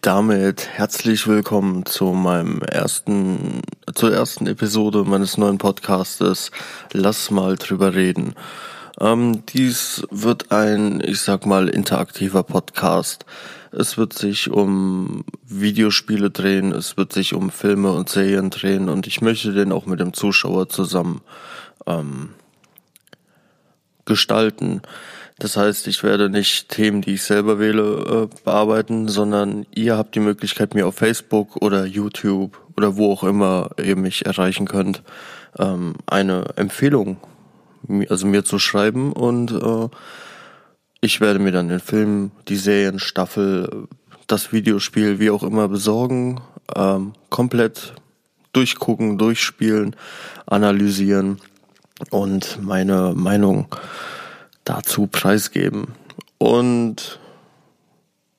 Damit herzlich willkommen zu meinem ersten, zur ersten Episode meines neuen Podcastes Lass mal drüber reden. Ähm, dies wird ein, ich sag mal, interaktiver Podcast. Es wird sich um Videospiele drehen, es wird sich um Filme und Serien drehen und ich möchte den auch mit dem Zuschauer zusammen ähm, gestalten. Das heißt, ich werde nicht Themen, die ich selber wähle, äh, bearbeiten, sondern ihr habt die Möglichkeit, mir auf Facebook oder YouTube oder wo auch immer ihr mich erreichen könnt, ähm, eine Empfehlung, also mir zu schreiben und äh, ich werde mir dann den Film, die Serienstaffel, das Videospiel, wie auch immer besorgen, ähm, komplett durchgucken, durchspielen, analysieren und meine Meinung dazu preisgeben. Und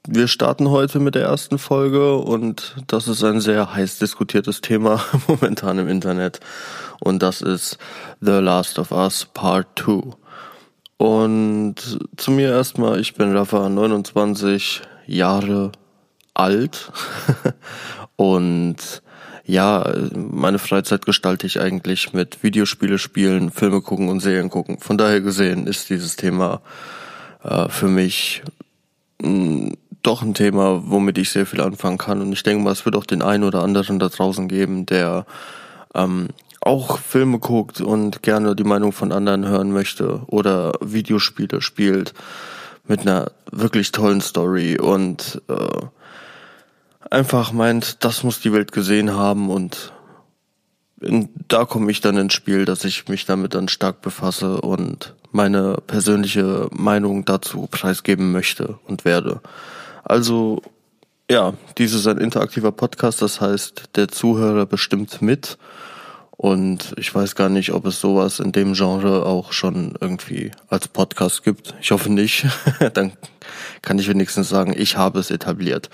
wir starten heute mit der ersten Folge und das ist ein sehr heiß diskutiertes Thema momentan im Internet und das ist The Last of Us Part 2. Und zu mir erstmal, ich bin Rafa, 29 Jahre alt und ja, meine Freizeit gestalte ich eigentlich mit Videospiele spielen, Filme gucken und Serien gucken. Von daher gesehen ist dieses Thema äh, für mich mh, mm, doch ein Thema, womit ich sehr viel anfangen kann. Und ich denke mal, es wird auch den einen oder anderen da draußen geben, der ähm, auch Filme guckt und gerne die Meinung von anderen hören möchte oder Videospiele spielt mit einer wirklich tollen Story und äh, einfach meint, das muss die Welt gesehen haben und in, da komme ich dann ins Spiel, dass ich mich damit dann stark befasse und meine persönliche Meinung dazu preisgeben möchte und werde. Also ja, dies ist ein interaktiver Podcast, das heißt, der Zuhörer bestimmt mit und ich weiß gar nicht, ob es sowas in dem Genre auch schon irgendwie als Podcast gibt. Ich hoffe nicht. dann kann ich wenigstens sagen, ich habe es etabliert.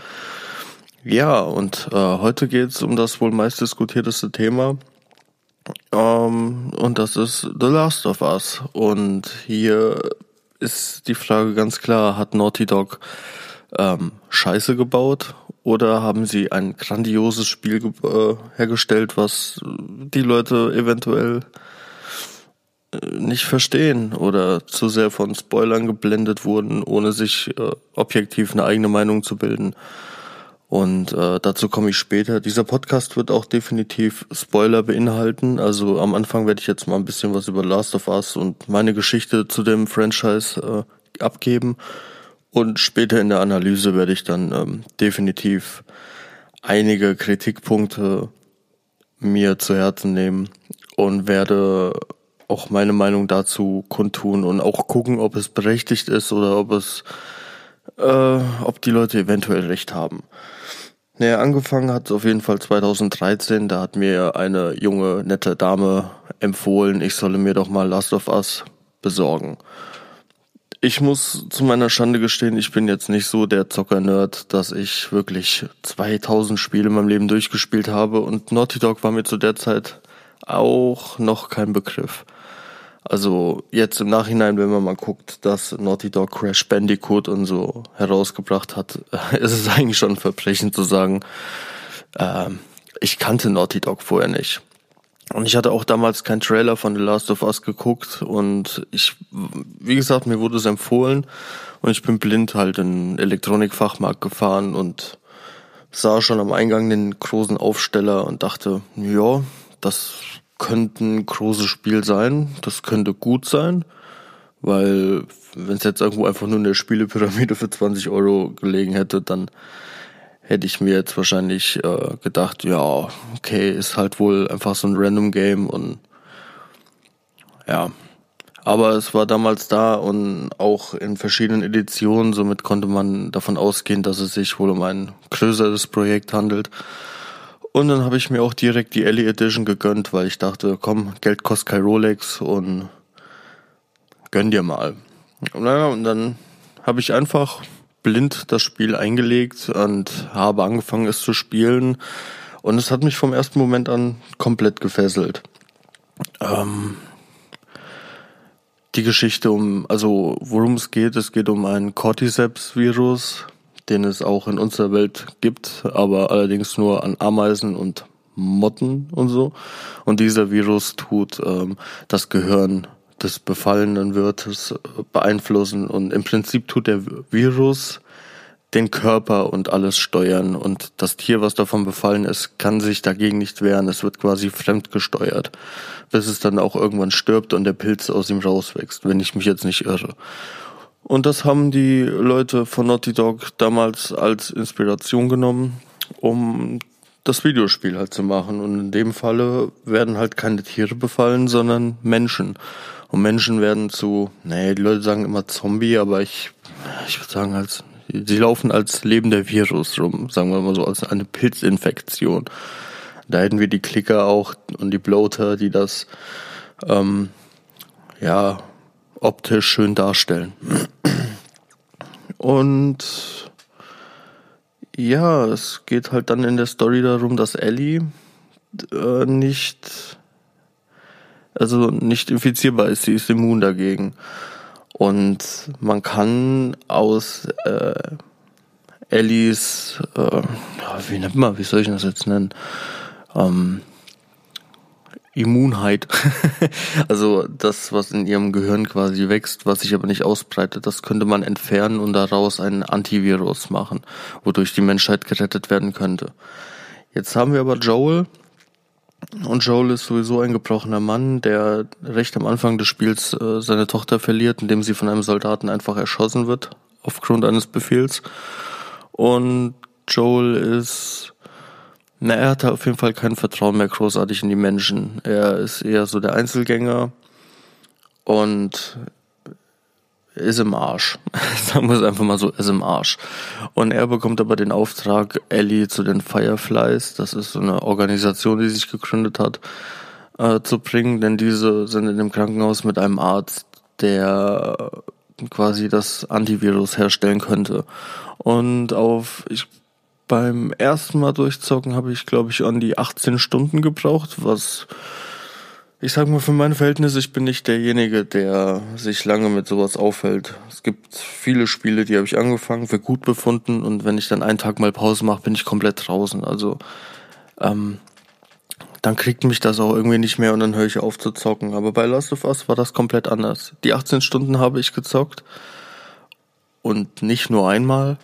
Ja, und äh, heute geht es um das wohl meistdiskutierteste Thema. Ähm, und das ist The Last of Us. Und hier ist die Frage ganz klar, hat Naughty Dog ähm, Scheiße gebaut oder haben sie ein grandioses Spiel äh, hergestellt, was die Leute eventuell äh, nicht verstehen oder zu sehr von Spoilern geblendet wurden, ohne sich äh, objektiv eine eigene Meinung zu bilden. Und äh, dazu komme ich später. Dieser Podcast wird auch definitiv Spoiler beinhalten. Also am Anfang werde ich jetzt mal ein bisschen was über Last of Us und meine Geschichte zu dem Franchise äh, abgeben. Und später in der Analyse werde ich dann ähm, definitiv einige Kritikpunkte mir zu Herzen nehmen und werde auch meine Meinung dazu kundtun und auch gucken, ob es berechtigt ist oder ob es, äh, ob die Leute eventuell recht haben. Naja, angefangen hat es auf jeden Fall 2013. Da hat mir eine junge, nette Dame empfohlen, ich solle mir doch mal Last of Us besorgen. Ich muss zu meiner Schande gestehen, ich bin jetzt nicht so der Zocker-Nerd, dass ich wirklich 2000 Spiele in meinem Leben durchgespielt habe und Naughty Dog war mir zu der Zeit auch noch kein Begriff. Also jetzt im Nachhinein, wenn man mal guckt, dass Naughty Dog Crash Bandicoot und so herausgebracht hat, ist es eigentlich schon ein Verbrechen zu sagen, äh, ich kannte Naughty Dog vorher nicht. Und ich hatte auch damals keinen Trailer von The Last of Us geguckt und ich, wie gesagt, mir wurde es empfohlen und ich bin blind halt in den Elektronikfachmarkt gefahren und sah schon am Eingang den großen Aufsteller und dachte, ja, das könnte ein großes Spiel sein, das könnte gut sein, weil wenn es jetzt irgendwo einfach nur in der Spielepyramide für 20 Euro gelegen hätte, dann hätte ich mir jetzt wahrscheinlich äh, gedacht, ja, okay, ist halt wohl einfach so ein Random Game und ja. Aber es war damals da und auch in verschiedenen Editionen, somit konnte man davon ausgehen, dass es sich wohl um ein größeres Projekt handelt. Und dann habe ich mir auch direkt die Ellie Edition gegönnt, weil ich dachte, komm, Geld kostet kein Rolex und gönn dir mal. Naja, und dann habe ich einfach blind das Spiel eingelegt und habe angefangen es zu spielen. Und es hat mich vom ersten Moment an komplett gefesselt. Ähm, die Geschichte um, also worum es geht, es geht um ein Cordyceps-Virus, den es auch in unserer Welt gibt, aber allerdings nur an Ameisen und Motten und so. Und dieser Virus tut ähm, das Gehirn des befallenen Wirtes beeinflussen und im Prinzip tut der Virus den Körper und alles steuern und das Tier, was davon befallen ist, kann sich dagegen nicht wehren. Es wird quasi fremdgesteuert, bis es dann auch irgendwann stirbt und der Pilz aus ihm rauswächst, wenn ich mich jetzt nicht irre. Und das haben die Leute von Naughty Dog damals als Inspiration genommen, um das Videospiel halt zu machen. Und in dem Falle werden halt keine Tiere befallen, sondern Menschen. Und Menschen werden zu, nee, die Leute sagen immer Zombie, aber ich, ich würde sagen als, sie laufen als lebender Virus rum, sagen wir mal so, als eine Pilzinfektion. Da hätten wir die Klicker auch und die Bloater, die das, ähm, ja, optisch schön darstellen. Und ja, es geht halt dann in der Story darum, dass Ellie äh, nicht, also nicht infizierbar ist, sie ist immun dagegen. Und man kann aus äh, Ellies, äh, wie nennt man, wie soll ich das jetzt nennen? Ähm, Immunheit. also das, was in ihrem Gehirn quasi wächst, was sich aber nicht ausbreitet, das könnte man entfernen und daraus einen Antivirus machen, wodurch die Menschheit gerettet werden könnte. Jetzt haben wir aber Joel. Und Joel ist sowieso ein gebrochener Mann, der recht am Anfang des Spiels äh, seine Tochter verliert, indem sie von einem Soldaten einfach erschossen wird, aufgrund eines Befehls. Und Joel ist na, er hatte auf jeden Fall kein Vertrauen mehr großartig in die Menschen. Er ist eher so der Einzelgänger und ist im Arsch. Sagen wir es einfach mal so, ist im Arsch. Und er bekommt aber den Auftrag, Ellie zu den Fireflies, das ist so eine Organisation, die sich gegründet hat, äh, zu bringen, denn diese sind in dem Krankenhaus mit einem Arzt, der quasi das Antivirus herstellen könnte. Und auf, ich beim ersten Mal durchzocken habe ich, glaube ich, an die 18 Stunden gebraucht, was ich sag mal für meine Verhältnisse, ich bin nicht derjenige, der sich lange mit sowas aufhält. Es gibt viele Spiele, die habe ich angefangen, für gut befunden und wenn ich dann einen Tag mal Pause mache, bin ich komplett draußen. Also ähm, dann kriegt mich das auch irgendwie nicht mehr und dann höre ich auf zu zocken. Aber bei Last of Us war das komplett anders. Die 18 Stunden habe ich gezockt und nicht nur einmal,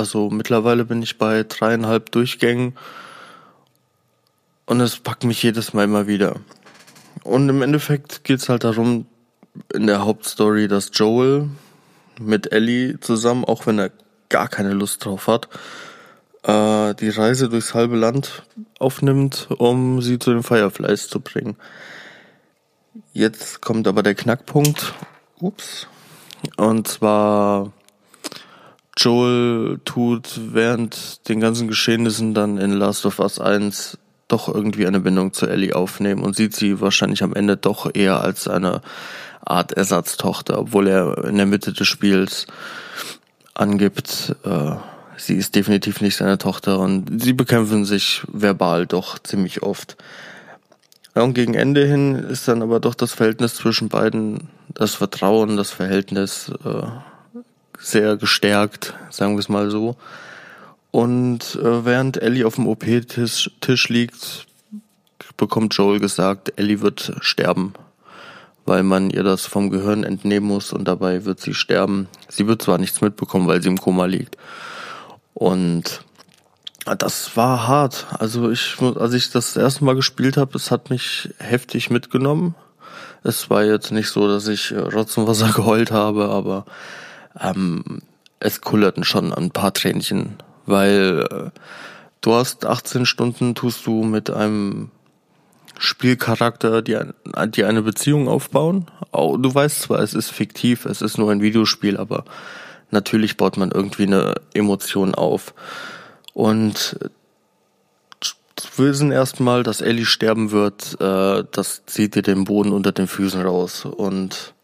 also mittlerweile bin ich bei dreieinhalb Durchgängen und es packt mich jedes Mal immer wieder. Und im Endeffekt geht's halt darum, in der Hauptstory, dass Joel mit Ellie zusammen, auch wenn er gar keine Lust drauf hat, äh, die Reise durchs halbe Land aufnimmt, um sie zu den Fireflies zu bringen. Jetzt kommt aber der Knackpunkt. Ups. Und zwar Joel tut während den ganzen Geschehnissen dann in Last of Us 1 doch irgendwie eine Bindung zu Ellie aufnehmen und sieht sie wahrscheinlich am Ende doch eher als eine Art Ersatztochter, obwohl er in der Mitte des Spiels angibt, äh, sie ist definitiv nicht seine Tochter und sie bekämpfen sich verbal doch ziemlich oft. Und gegen Ende hin ist dann aber doch das Verhältnis zwischen beiden, das Vertrauen, das Verhältnis äh, sehr gestärkt, sagen wir es mal so. Und äh, während Ellie auf dem OP-Tisch Tisch liegt, bekommt Joel gesagt, Ellie wird sterben, weil man ihr das vom Gehirn entnehmen muss und dabei wird sie sterben. Sie wird zwar nichts mitbekommen, weil sie im Koma liegt. Und das war hart. Also ich, als ich das erste Mal gespielt habe, es hat mich heftig mitgenommen. Es war jetzt nicht so, dass ich Rotz und Wasser geheult habe, aber ähm, es kullerten schon ein paar Tränchen, weil äh, du hast 18 Stunden, tust du mit einem Spielcharakter, die, die eine Beziehung aufbauen. Du weißt zwar, es ist fiktiv, es ist nur ein Videospiel, aber natürlich baut man irgendwie eine Emotion auf. Und wir wissen erstmal, dass Ellie sterben wird, äh, das zieht dir den Boden unter den Füßen raus. Und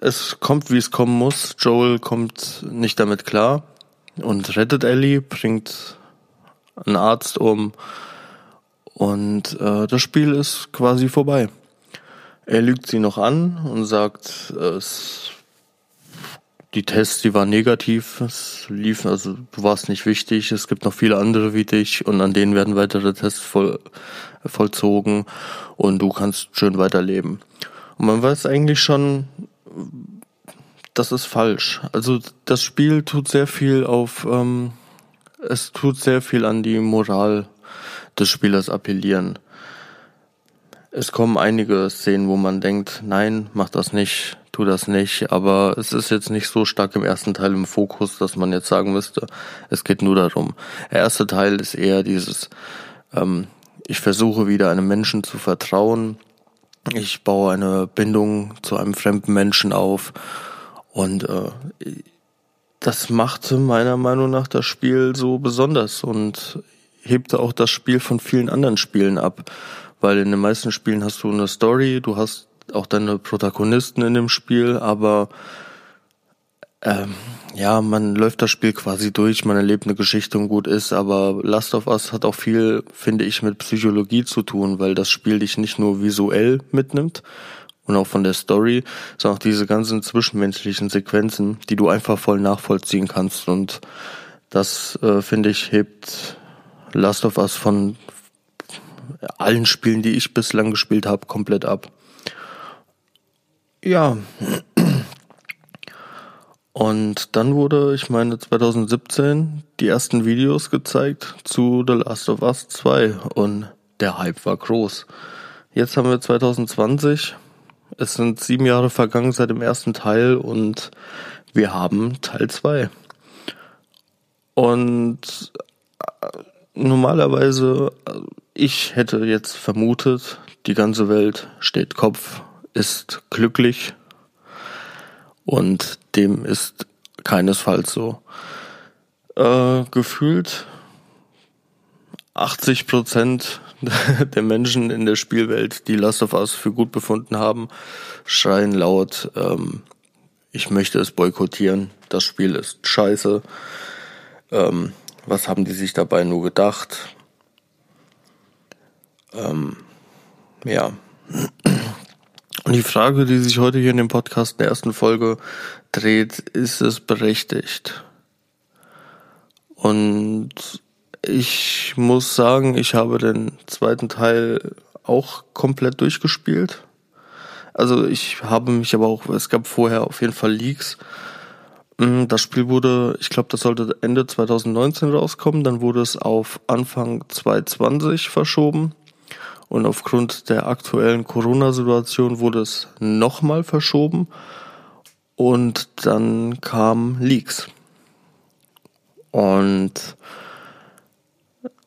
es kommt, wie es kommen muss. Joel kommt nicht damit klar und rettet Ellie, bringt einen Arzt um und äh, das Spiel ist quasi vorbei. Er lügt sie noch an und sagt, es die Tests, die waren negativ. Es lief, also du warst nicht wichtig. Es gibt noch viele andere wie dich und an denen werden weitere Tests voll, vollzogen und du kannst schön weiterleben. Und man weiß eigentlich schon, das ist falsch. Also das Spiel tut sehr viel auf, ähm, es tut sehr viel an die Moral des Spielers appellieren. Es kommen einige Szenen, wo man denkt, nein, mach das nicht, tu das nicht, aber es ist jetzt nicht so stark im ersten Teil im Fokus, dass man jetzt sagen müsste, es geht nur darum. Der erste Teil ist eher dieses, ähm, ich versuche wieder einem Menschen zu vertrauen, ich baue eine Bindung zu einem fremden Menschen auf und äh, das machte meiner Meinung nach das Spiel so besonders und hebte auch das Spiel von vielen anderen Spielen ab. Weil in den meisten Spielen hast du eine Story, du hast auch deine Protagonisten in dem Spiel, aber ähm, ja, man läuft das Spiel quasi durch, man erlebt eine Geschichte und gut ist, aber Last of Us hat auch viel, finde ich, mit Psychologie zu tun, weil das Spiel dich nicht nur visuell mitnimmt und auch von der Story, sondern auch diese ganzen zwischenmenschlichen Sequenzen, die du einfach voll nachvollziehen kannst und das, äh, finde ich, hebt Last of Us von allen Spielen, die ich bislang gespielt habe, komplett ab. Ja. Und dann wurde, ich meine, 2017 die ersten Videos gezeigt zu The Last of Us 2 und der Hype war groß. Jetzt haben wir 2020. Es sind sieben Jahre vergangen seit dem ersten Teil und wir haben Teil 2. Und äh, normalerweise, ich hätte jetzt vermutet, die ganze Welt steht Kopf, ist glücklich und dem ist keinesfalls so. Äh, gefühlt 80 Prozent der Menschen in der Spielwelt, die Last of Us für gut befunden haben, schreien laut, ähm, ich möchte es boykottieren, das Spiel ist scheiße. Ähm, was haben die sich dabei nur gedacht? Ähm, ja. Und die Frage, die sich heute hier in dem Podcast in der ersten Folge dreht, ist es berechtigt? Und ich muss sagen, ich habe den zweiten Teil auch komplett durchgespielt. Also ich habe mich aber auch, es gab vorher auf jeden Fall Leaks. Mm, das Spiel wurde, ich glaube, das sollte Ende 2019 rauskommen, dann wurde es auf Anfang 2020 verschoben. Und aufgrund der aktuellen Corona-Situation wurde es nochmal verschoben. Und dann kamen Leaks. Und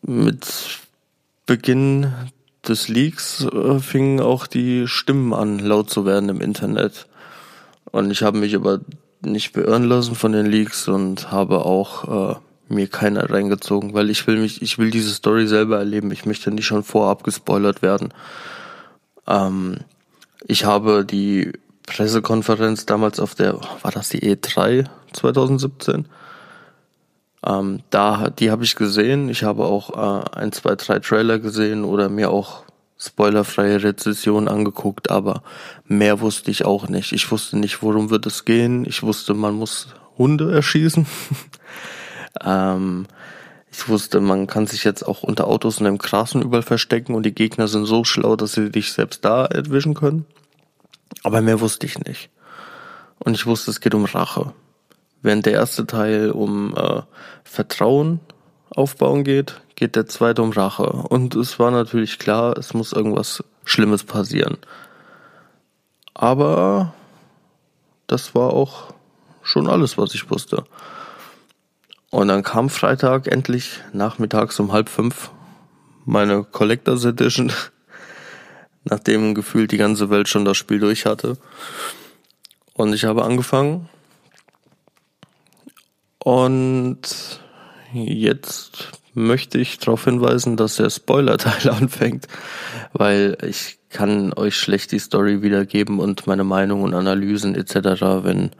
mit Beginn des Leaks äh, fingen auch die Stimmen an, laut zu werden im Internet. Und ich habe mich aber nicht beirren lassen von den Leaks und habe auch äh, mir keiner reingezogen, weil ich will mich, ich will diese Story selber erleben. Ich möchte nicht schon vorab gespoilert werden. Ähm, ich habe die Pressekonferenz damals auf der, war das die E3 2017? Ähm, da, die habe ich gesehen. Ich habe auch äh, ein, zwei, drei Trailer gesehen oder mir auch spoilerfreie Rezession angeguckt, aber mehr wusste ich auch nicht. Ich wusste nicht, worum wird es gehen. Ich wusste, man muss Hunde erschießen. Ähm, ich wusste, man kann sich jetzt auch unter Autos und im Grasen überall verstecken und die Gegner sind so schlau, dass sie dich selbst da erwischen können. Aber mehr wusste ich nicht. Und ich wusste, es geht um Rache. Während der erste Teil um äh, Vertrauen aufbauen geht, geht der zweite um Rache. Und es war natürlich klar, es muss irgendwas Schlimmes passieren. Aber das war auch schon alles, was ich wusste. Und dann kam Freitag endlich nachmittags um halb fünf meine Collectors Edition, nachdem gefühlt die ganze Welt schon das Spiel durch hatte. Und ich habe angefangen. Und jetzt möchte ich darauf hinweisen, dass der Spoiler-Teil anfängt, weil ich kann euch schlecht die Story wiedergeben und meine Meinung und Analysen etc., wenn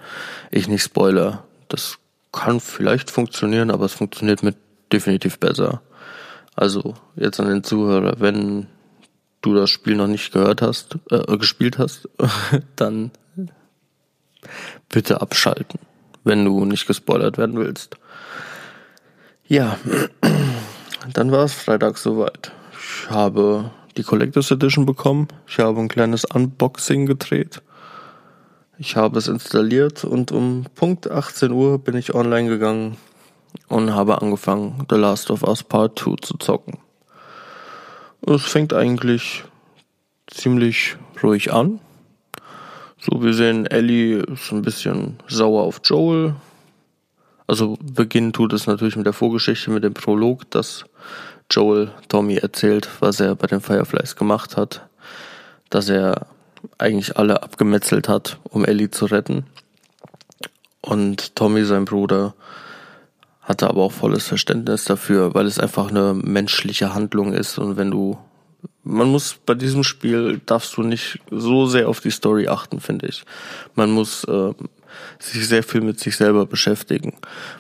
ich nicht spoiler. Das kann vielleicht funktionieren, aber es funktioniert mit definitiv besser. Also jetzt an den Zuhörer, wenn du das Spiel noch nicht gehört hast, äh, gespielt hast, dann bitte abschalten. wenn du nicht gespoilert werden willst. Ja, dann war es Freitag soweit. Ich habe die Collectors Edition bekommen. Ich habe ein kleines Unboxing gedreht. Ich habe es installiert und um Punkt 18 Uhr bin ich online gegangen und habe angefangen, The Last of Us Part 2 zu zocken. Es fängt eigentlich ziemlich ruhig an. So, wir sehen, Ellie ist ein bisschen sauer auf Joel. Also beginnen tut es natürlich mit der Vorgeschichte, mit dem Prolog, dass Joel Tommy erzählt, was er bei den Fireflies gemacht hat. Dass er eigentlich alle abgemetzelt hat, um Ellie zu retten. Und Tommy, sein Bruder, hatte aber auch volles Verständnis dafür, weil es einfach eine menschliche Handlung ist und wenn du man muss bei diesem Spiel darfst du nicht so sehr auf die Story achten, finde ich. Man muss äh, sich sehr viel mit sich selber beschäftigen,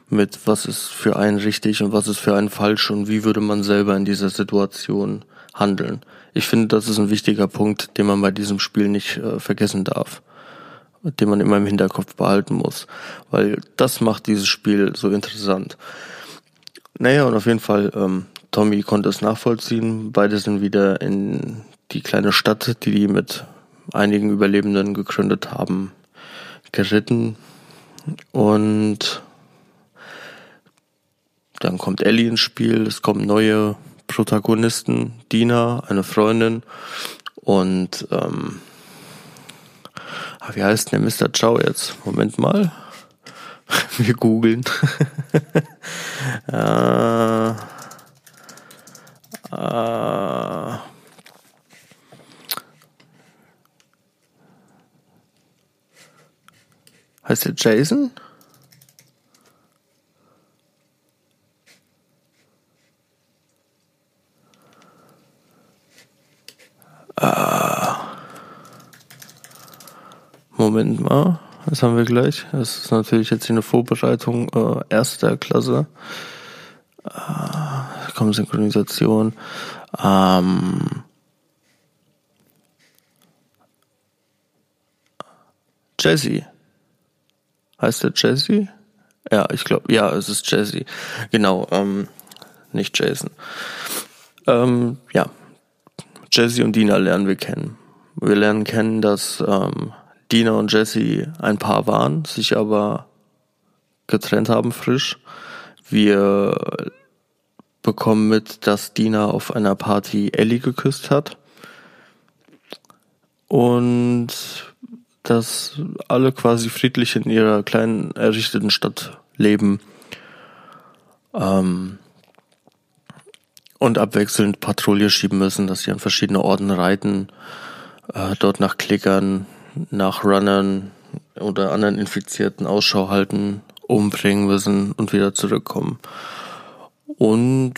mit was ist für einen richtig und was ist für einen falsch und wie würde man selber in dieser Situation handeln. Ich finde, das ist ein wichtiger Punkt, den man bei diesem Spiel nicht äh, vergessen darf, den man immer im Hinterkopf behalten muss, weil das macht dieses Spiel so interessant. Naja, und auf jeden Fall, ähm, Tommy konnte es nachvollziehen. Beide sind wieder in die kleine Stadt, die die mit einigen Überlebenden gegründet haben, geritten. Und dann kommt Ellie ins Spiel, es kommen neue Protagonisten, Dina, eine Freundin und ähm, ah, wie heißt denn der Mr. Chow jetzt? Moment mal. Wir googeln. äh, äh, heißt der Jason? Moment mal, das haben wir gleich. Das ist natürlich jetzt hier eine Vorbereitung äh, erster Klasse. Äh, kommt Synchronisation. Ähm, Jesse. Heißt der Jesse? Ja, ich glaube, ja, es ist Jesse. Genau, ähm, nicht Jason. Ähm, ja, Jesse und Dina lernen wir kennen. Wir lernen kennen, dass ähm, Dina und Jesse ein Paar waren, sich aber getrennt haben frisch. Wir bekommen mit, dass Dina auf einer Party Ellie geküsst hat. Und dass alle quasi friedlich in ihrer kleinen errichteten Stadt leben. Ähm, und abwechselnd Patrouille schieben müssen, dass sie an verschiedene Orten reiten, äh, dort nach Klickern nach Runnern oder anderen Infizierten Ausschau halten, umbringen müssen und wieder zurückkommen. Und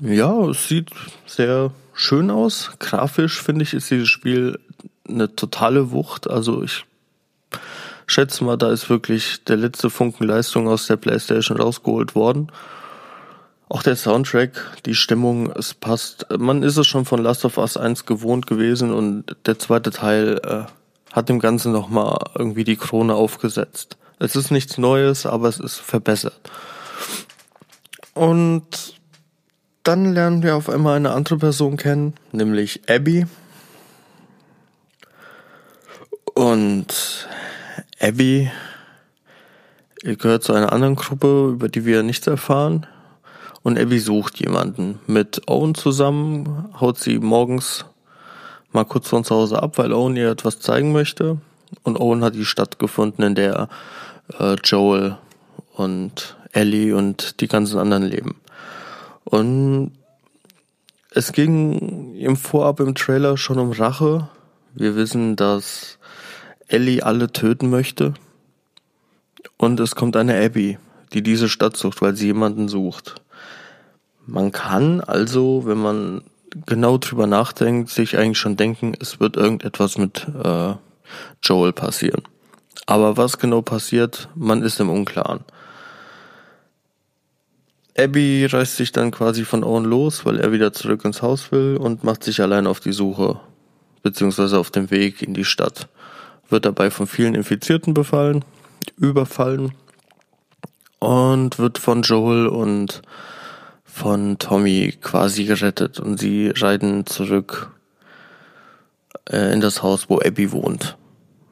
ja, es sieht sehr schön aus. Grafisch finde ich, ist dieses Spiel eine totale Wucht. Also ich schätze mal, da ist wirklich der letzte Funken Leistung aus der PlayStation rausgeholt worden. Auch der Soundtrack, die Stimmung, es passt. Man ist es schon von Last of Us 1 gewohnt gewesen und der zweite Teil äh, hat dem Ganzen nochmal irgendwie die Krone aufgesetzt. Es ist nichts Neues, aber es ist verbessert. Und dann lernen wir auf einmal eine andere Person kennen, nämlich Abby. Und Abby gehört zu einer anderen Gruppe, über die wir nichts erfahren und Abby sucht jemanden. Mit Owen zusammen haut sie morgens mal kurz von zu Hause ab, weil Owen ihr etwas zeigen möchte. Und Owen hat die Stadt gefunden, in der äh, Joel und Ellie und die ganzen anderen leben. Und es ging im Vorab im Trailer schon um Rache. Wir wissen, dass Ellie alle töten möchte. Und es kommt eine Abby, die diese Stadt sucht, weil sie jemanden sucht. Man kann also, wenn man genau drüber nachdenkt, sich eigentlich schon denken, es wird irgendetwas mit äh, Joel passieren. Aber was genau passiert, man ist im Unklaren. Abby reißt sich dann quasi von Owen los, weil er wieder zurück ins Haus will und macht sich allein auf die Suche, beziehungsweise auf dem Weg in die Stadt. Wird dabei von vielen Infizierten befallen, überfallen und wird von Joel und von Tommy quasi gerettet und sie reiten zurück äh, in das Haus, wo Abby wohnt,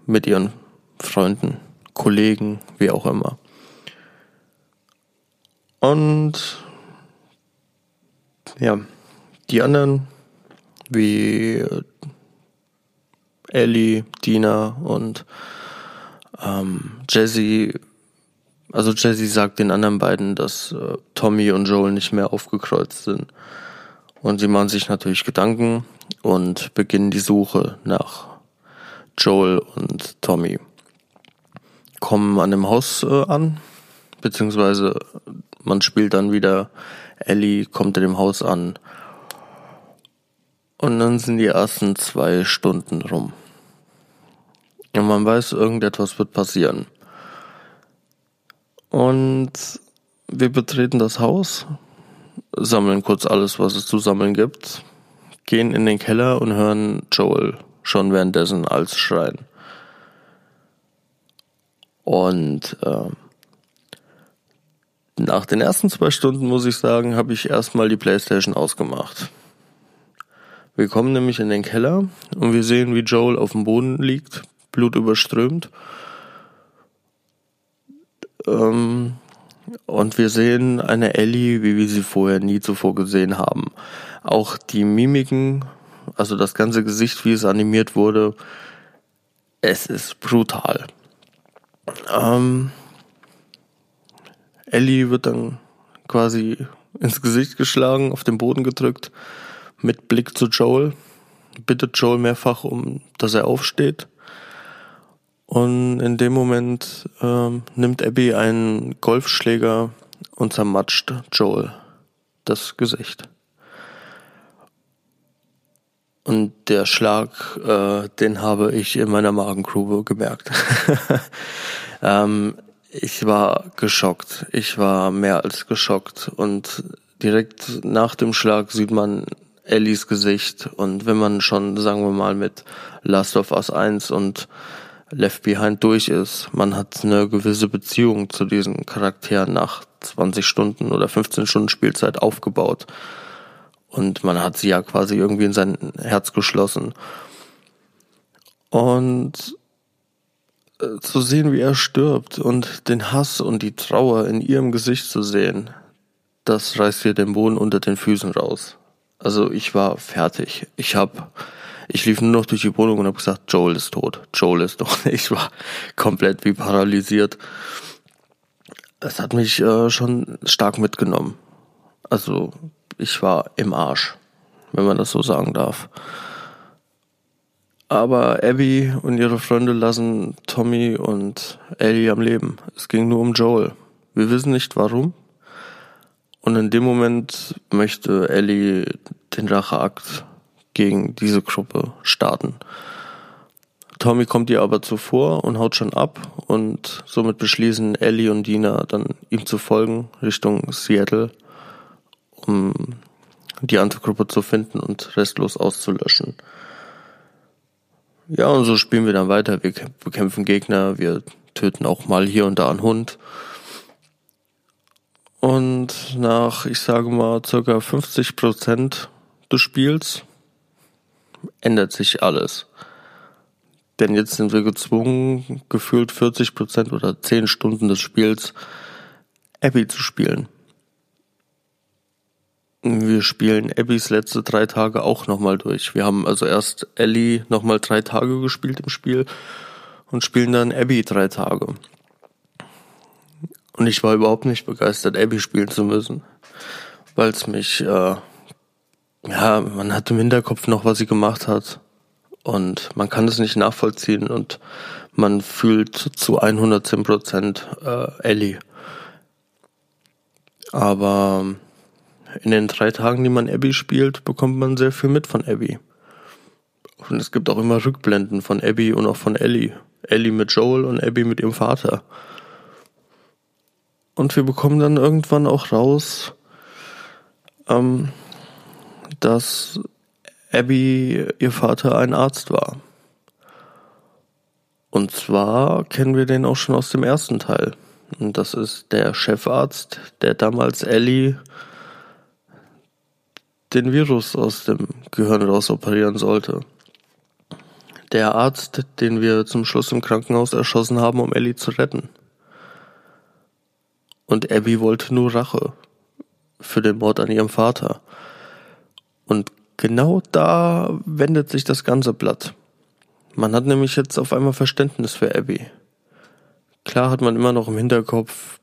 mit ihren Freunden, Kollegen, wie auch immer. Und ja, die anderen, wie Ellie, Dina und ähm, Jesse also Jesse sagt den anderen beiden, dass äh, Tommy und Joel nicht mehr aufgekreuzt sind. Und sie machen sich natürlich Gedanken und beginnen die Suche nach Joel und Tommy. Kommen an dem Haus äh, an, beziehungsweise man spielt dann wieder, Ellie kommt in dem Haus an. Und dann sind die ersten zwei Stunden rum. Und man weiß, irgendetwas wird passieren. Und wir betreten das Haus, sammeln kurz alles, was es zu sammeln gibt, gehen in den Keller und hören Joel schon währenddessen als schreien. Und äh, nach den ersten zwei Stunden, muss ich sagen, habe ich erstmal die Playstation ausgemacht. Wir kommen nämlich in den Keller und wir sehen, wie Joel auf dem Boden liegt, blutüberströmt ähm, und wir sehen eine Ellie, wie wir sie vorher nie zuvor gesehen haben. Auch die Mimiken, also das ganze Gesicht, wie es animiert wurde, es ist brutal. Ähm, Ellie wird dann quasi ins Gesicht geschlagen, auf den Boden gedrückt, mit Blick zu Joel, bittet Joel mehrfach um, dass er aufsteht. Und in dem Moment ähm, nimmt Abby einen Golfschläger und zermatscht Joel das Gesicht. Und der Schlag, äh, den habe ich in meiner Magengrube gemerkt. ähm, ich war geschockt. Ich war mehr als geschockt. Und direkt nach dem Schlag sieht man Ellies Gesicht. Und wenn man schon, sagen wir mal, mit Last of Us 1 und Left Behind durch ist. Man hat eine gewisse Beziehung zu diesen Charakteren nach 20 Stunden oder 15 Stunden Spielzeit aufgebaut. Und man hat sie ja quasi irgendwie in sein Herz geschlossen. Und äh, zu sehen, wie er stirbt und den Hass und die Trauer in ihrem Gesicht zu sehen, das reißt dir den Boden unter den Füßen raus. Also ich war fertig. Ich habe ich lief nur noch durch die Wohnung und habe gesagt, Joel ist tot. Joel ist tot. Ich war komplett wie paralysiert. Es hat mich äh, schon stark mitgenommen. Also ich war im Arsch, wenn man das so sagen darf. Aber Abby und ihre Freunde lassen Tommy und Ellie am Leben. Es ging nur um Joel. Wir wissen nicht warum. Und in dem Moment möchte Ellie den Racheakt gegen diese Gruppe starten. Tommy kommt ihr aber zuvor und haut schon ab und somit beschließen Ellie und Dina dann ihm zu folgen Richtung Seattle, um die andere Gruppe zu finden und restlos auszulöschen. Ja, und so spielen wir dann weiter. Wir bekämpfen Gegner, wir töten auch mal hier und da einen Hund. Und nach, ich sage mal, circa 50 Prozent des Spiels ändert sich alles. Denn jetzt sind wir gezwungen, gefühlt 40 Prozent oder 10 Stunden des Spiels Abby zu spielen. Wir spielen Abbys letzte drei Tage auch nochmal durch. Wir haben also erst Ellie nochmal drei Tage gespielt im Spiel und spielen dann Abby drei Tage. Und ich war überhaupt nicht begeistert, Abby spielen zu müssen, weil es mich äh, ja, man hat im Hinterkopf noch, was sie gemacht hat. Und man kann es nicht nachvollziehen und man fühlt zu 110 Prozent äh, Ellie. Aber in den drei Tagen, die man Abby spielt, bekommt man sehr viel mit von Abby. Und es gibt auch immer Rückblenden von Abby und auch von Ellie. Ellie mit Joel und Abby mit ihrem Vater. Und wir bekommen dann irgendwann auch raus, ähm, dass Abby ihr Vater ein Arzt war. Und zwar kennen wir den auch schon aus dem ersten Teil. Und das ist der Chefarzt, der damals Ellie den Virus aus dem Gehirn raus operieren sollte. Der Arzt, den wir zum Schluss im Krankenhaus erschossen haben, um Ellie zu retten. Und Abby wollte nur Rache für den Mord an ihrem Vater. Und genau da wendet sich das ganze Blatt. Man hat nämlich jetzt auf einmal Verständnis für Abby. Klar hat man immer noch im Hinterkopf,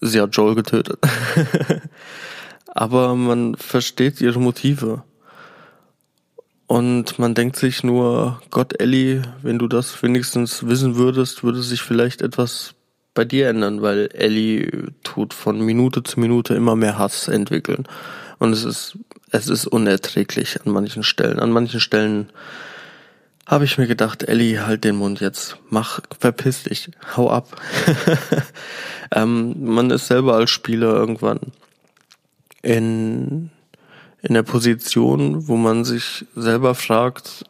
sie hat Joel getötet. Aber man versteht ihre Motive. Und man denkt sich nur, Gott, Ellie, wenn du das wenigstens wissen würdest, würde sich vielleicht etwas bei dir ändern, weil Ellie tut von Minute zu Minute immer mehr Hass entwickeln. Und es ist, es ist unerträglich an manchen Stellen. An manchen Stellen habe ich mir gedacht, Ellie, halt den Mund jetzt, mach, verpiss dich, hau ab. ähm, man ist selber als Spieler irgendwann in, in der Position, wo man sich selber fragt,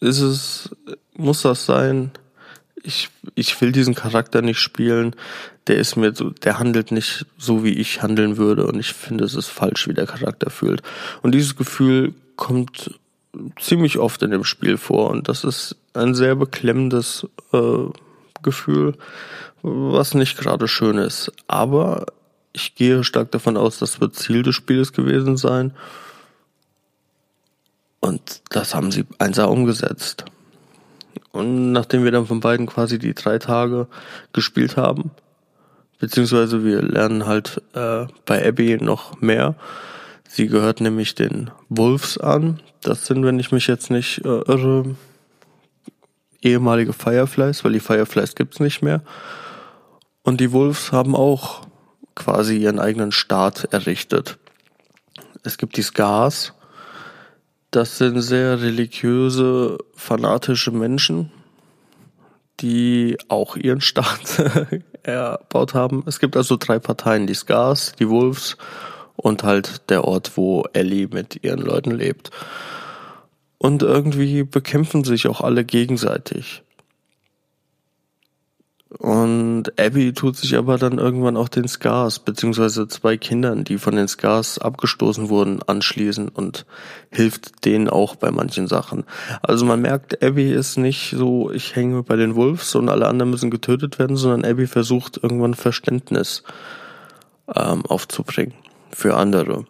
ist es, muss das sein? Ich, ich will diesen Charakter nicht spielen. Der ist mir so, der handelt nicht so, wie ich handeln würde. Und ich finde, es ist falsch, wie der Charakter fühlt. Und dieses Gefühl kommt ziemlich oft in dem Spiel vor und das ist ein sehr beklemmendes äh, Gefühl, was nicht gerade schön ist. Aber ich gehe stark davon aus, das wird Ziel des Spiels gewesen sein. Und das haben sie einsam umgesetzt. Und nachdem wir dann von beiden quasi die drei Tage gespielt haben, beziehungsweise wir lernen halt äh, bei Abby noch mehr, Sie gehört nämlich den Wolves an. Das sind, wenn ich mich jetzt nicht äh, irre, ehemalige Fireflies, weil die Fireflies gibt's nicht mehr. Und die Wolves haben auch quasi ihren eigenen Staat errichtet. Es gibt die Scars. Das sind sehr religiöse, fanatische Menschen, die auch ihren Staat erbaut haben. Es gibt also drei Parteien, die Scars, die Wolves und halt der Ort, wo Ellie mit ihren Leuten lebt. Und irgendwie bekämpfen sich auch alle gegenseitig. Und Abby tut sich aber dann irgendwann auch den Scars, beziehungsweise zwei Kindern, die von den Scars abgestoßen wurden, anschließen und hilft denen auch bei manchen Sachen. Also man merkt, Abby ist nicht so, ich hänge bei den Wolves und alle anderen müssen getötet werden, sondern Abby versucht irgendwann Verständnis ähm, aufzubringen für andere.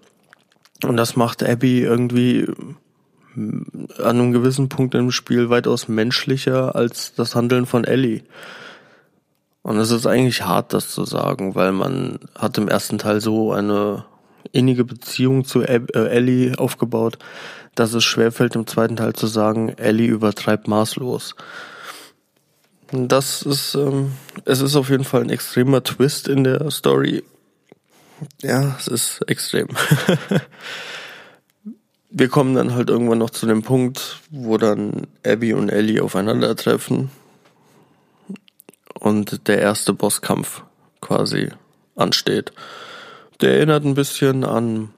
Und das macht Abby irgendwie an einem gewissen Punkt im Spiel weitaus menschlicher als das Handeln von Ellie. Und es ist eigentlich hart, das zu sagen, weil man hat im ersten Teil so eine innige Beziehung zu äh, Ellie aufgebaut, dass es schwerfällt, im zweiten Teil zu sagen, Ellie übertreibt maßlos. Das ist, ähm, es ist auf jeden Fall ein extremer Twist in der Story, ja, es ist extrem. Wir kommen dann halt irgendwann noch zu dem Punkt, wo dann Abby und Ellie aufeinandertreffen und der erste Bosskampf quasi ansteht. Der erinnert ein bisschen an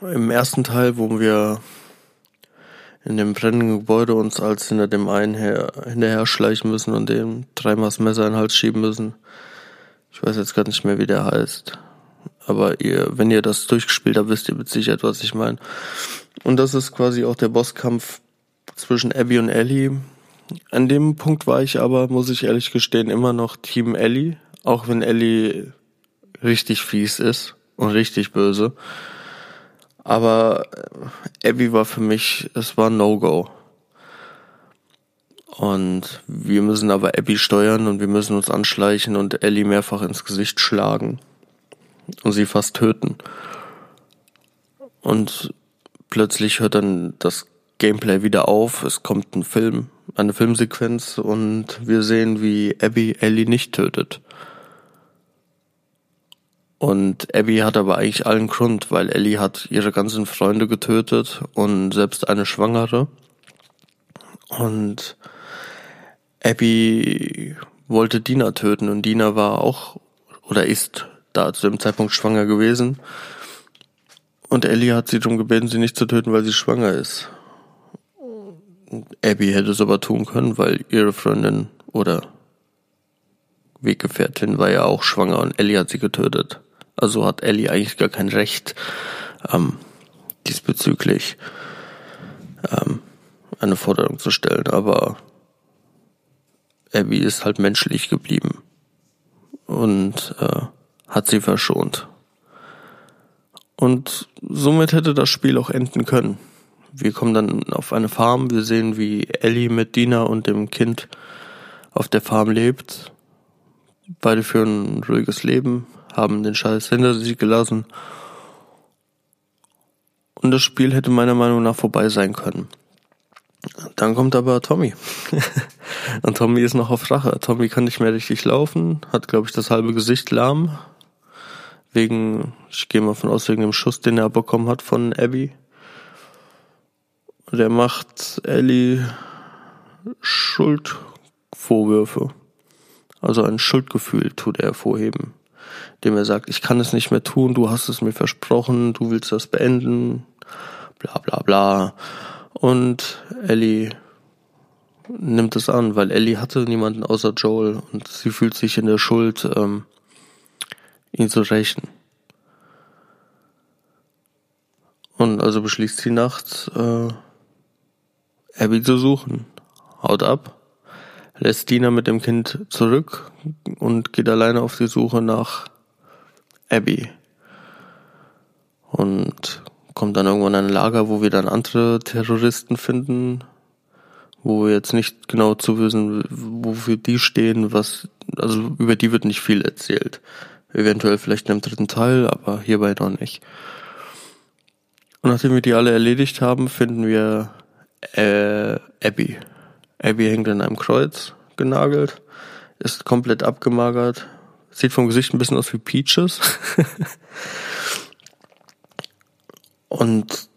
im ersten Teil, wo wir in dem brennenden Gebäude uns als hinter dem einen her, hinterher schleichen müssen und dem dreimal das Messer in den Hals schieben müssen. Ich weiß jetzt gar nicht mehr, wie der heißt. Aber ihr, wenn ihr das durchgespielt habt, wisst ihr mit Sicherheit, was ich meine. Und das ist quasi auch der Bosskampf zwischen Abby und Ellie. An dem Punkt war ich aber, muss ich ehrlich gestehen, immer noch Team Ellie. Auch wenn Ellie richtig fies ist und richtig böse. Aber Abby war für mich, es war No-Go. Und wir müssen aber Abby steuern und wir müssen uns anschleichen und Ellie mehrfach ins Gesicht schlagen und sie fast töten. Und plötzlich hört dann das Gameplay wieder auf, es kommt ein Film, eine Filmsequenz und wir sehen, wie Abby Ellie nicht tötet. Und Abby hat aber eigentlich allen Grund, weil Ellie hat ihre ganzen Freunde getötet und selbst eine Schwangere. Und Abby wollte Dina töten und Dina war auch oder ist da zu dem Zeitpunkt schwanger gewesen. Und Ellie hat sie darum gebeten, sie nicht zu töten, weil sie schwanger ist. Abby hätte es aber tun können, weil ihre Freundin oder Weggefährtin war ja auch schwanger und Ellie hat sie getötet. Also hat Ellie eigentlich gar kein Recht ähm, diesbezüglich ähm, eine Forderung zu stellen. Aber Abby ist halt menschlich geblieben und äh, hat sie verschont. Und somit hätte das Spiel auch enden können. Wir kommen dann auf eine Farm, wir sehen, wie Ellie mit Dina und dem Kind auf der Farm lebt. Beide führen ein ruhiges Leben, haben den Scheiß hinter sich gelassen. Und das Spiel hätte meiner Meinung nach vorbei sein können. Dann kommt aber Tommy. und Tommy ist noch auf Rache. Tommy kann nicht mehr richtig laufen, hat, glaube ich, das halbe Gesicht lahm, Wegen, ich gehe mal von aus, wegen dem Schuss, den er bekommen hat von Abby. Und er macht Ellie Schuldvorwürfe. Also ein Schuldgefühl tut er hervorheben. Dem er sagt, ich kann es nicht mehr tun, du hast es mir versprochen, du willst das beenden, bla bla bla. Und Ellie nimmt es an, weil Ellie hatte niemanden außer Joel und sie fühlt sich in der Schuld, ähm, ihn zu rächen. Und also beschließt sie nachts, äh, Abby zu suchen. Haut ab, lässt Dina mit dem Kind zurück und geht alleine auf die Suche nach Abby. Und kommt dann irgendwann in ein Lager, wo wir dann andere Terroristen finden, wo wir jetzt nicht genau zu wissen, wofür die stehen, was, also über die wird nicht viel erzählt. Eventuell vielleicht in einem dritten Teil, aber hierbei noch nicht. Und nachdem wir die alle erledigt haben, finden wir äh, Abby. Abby hängt in einem Kreuz, genagelt, ist komplett abgemagert, sieht vom Gesicht ein bisschen aus wie Peaches. Und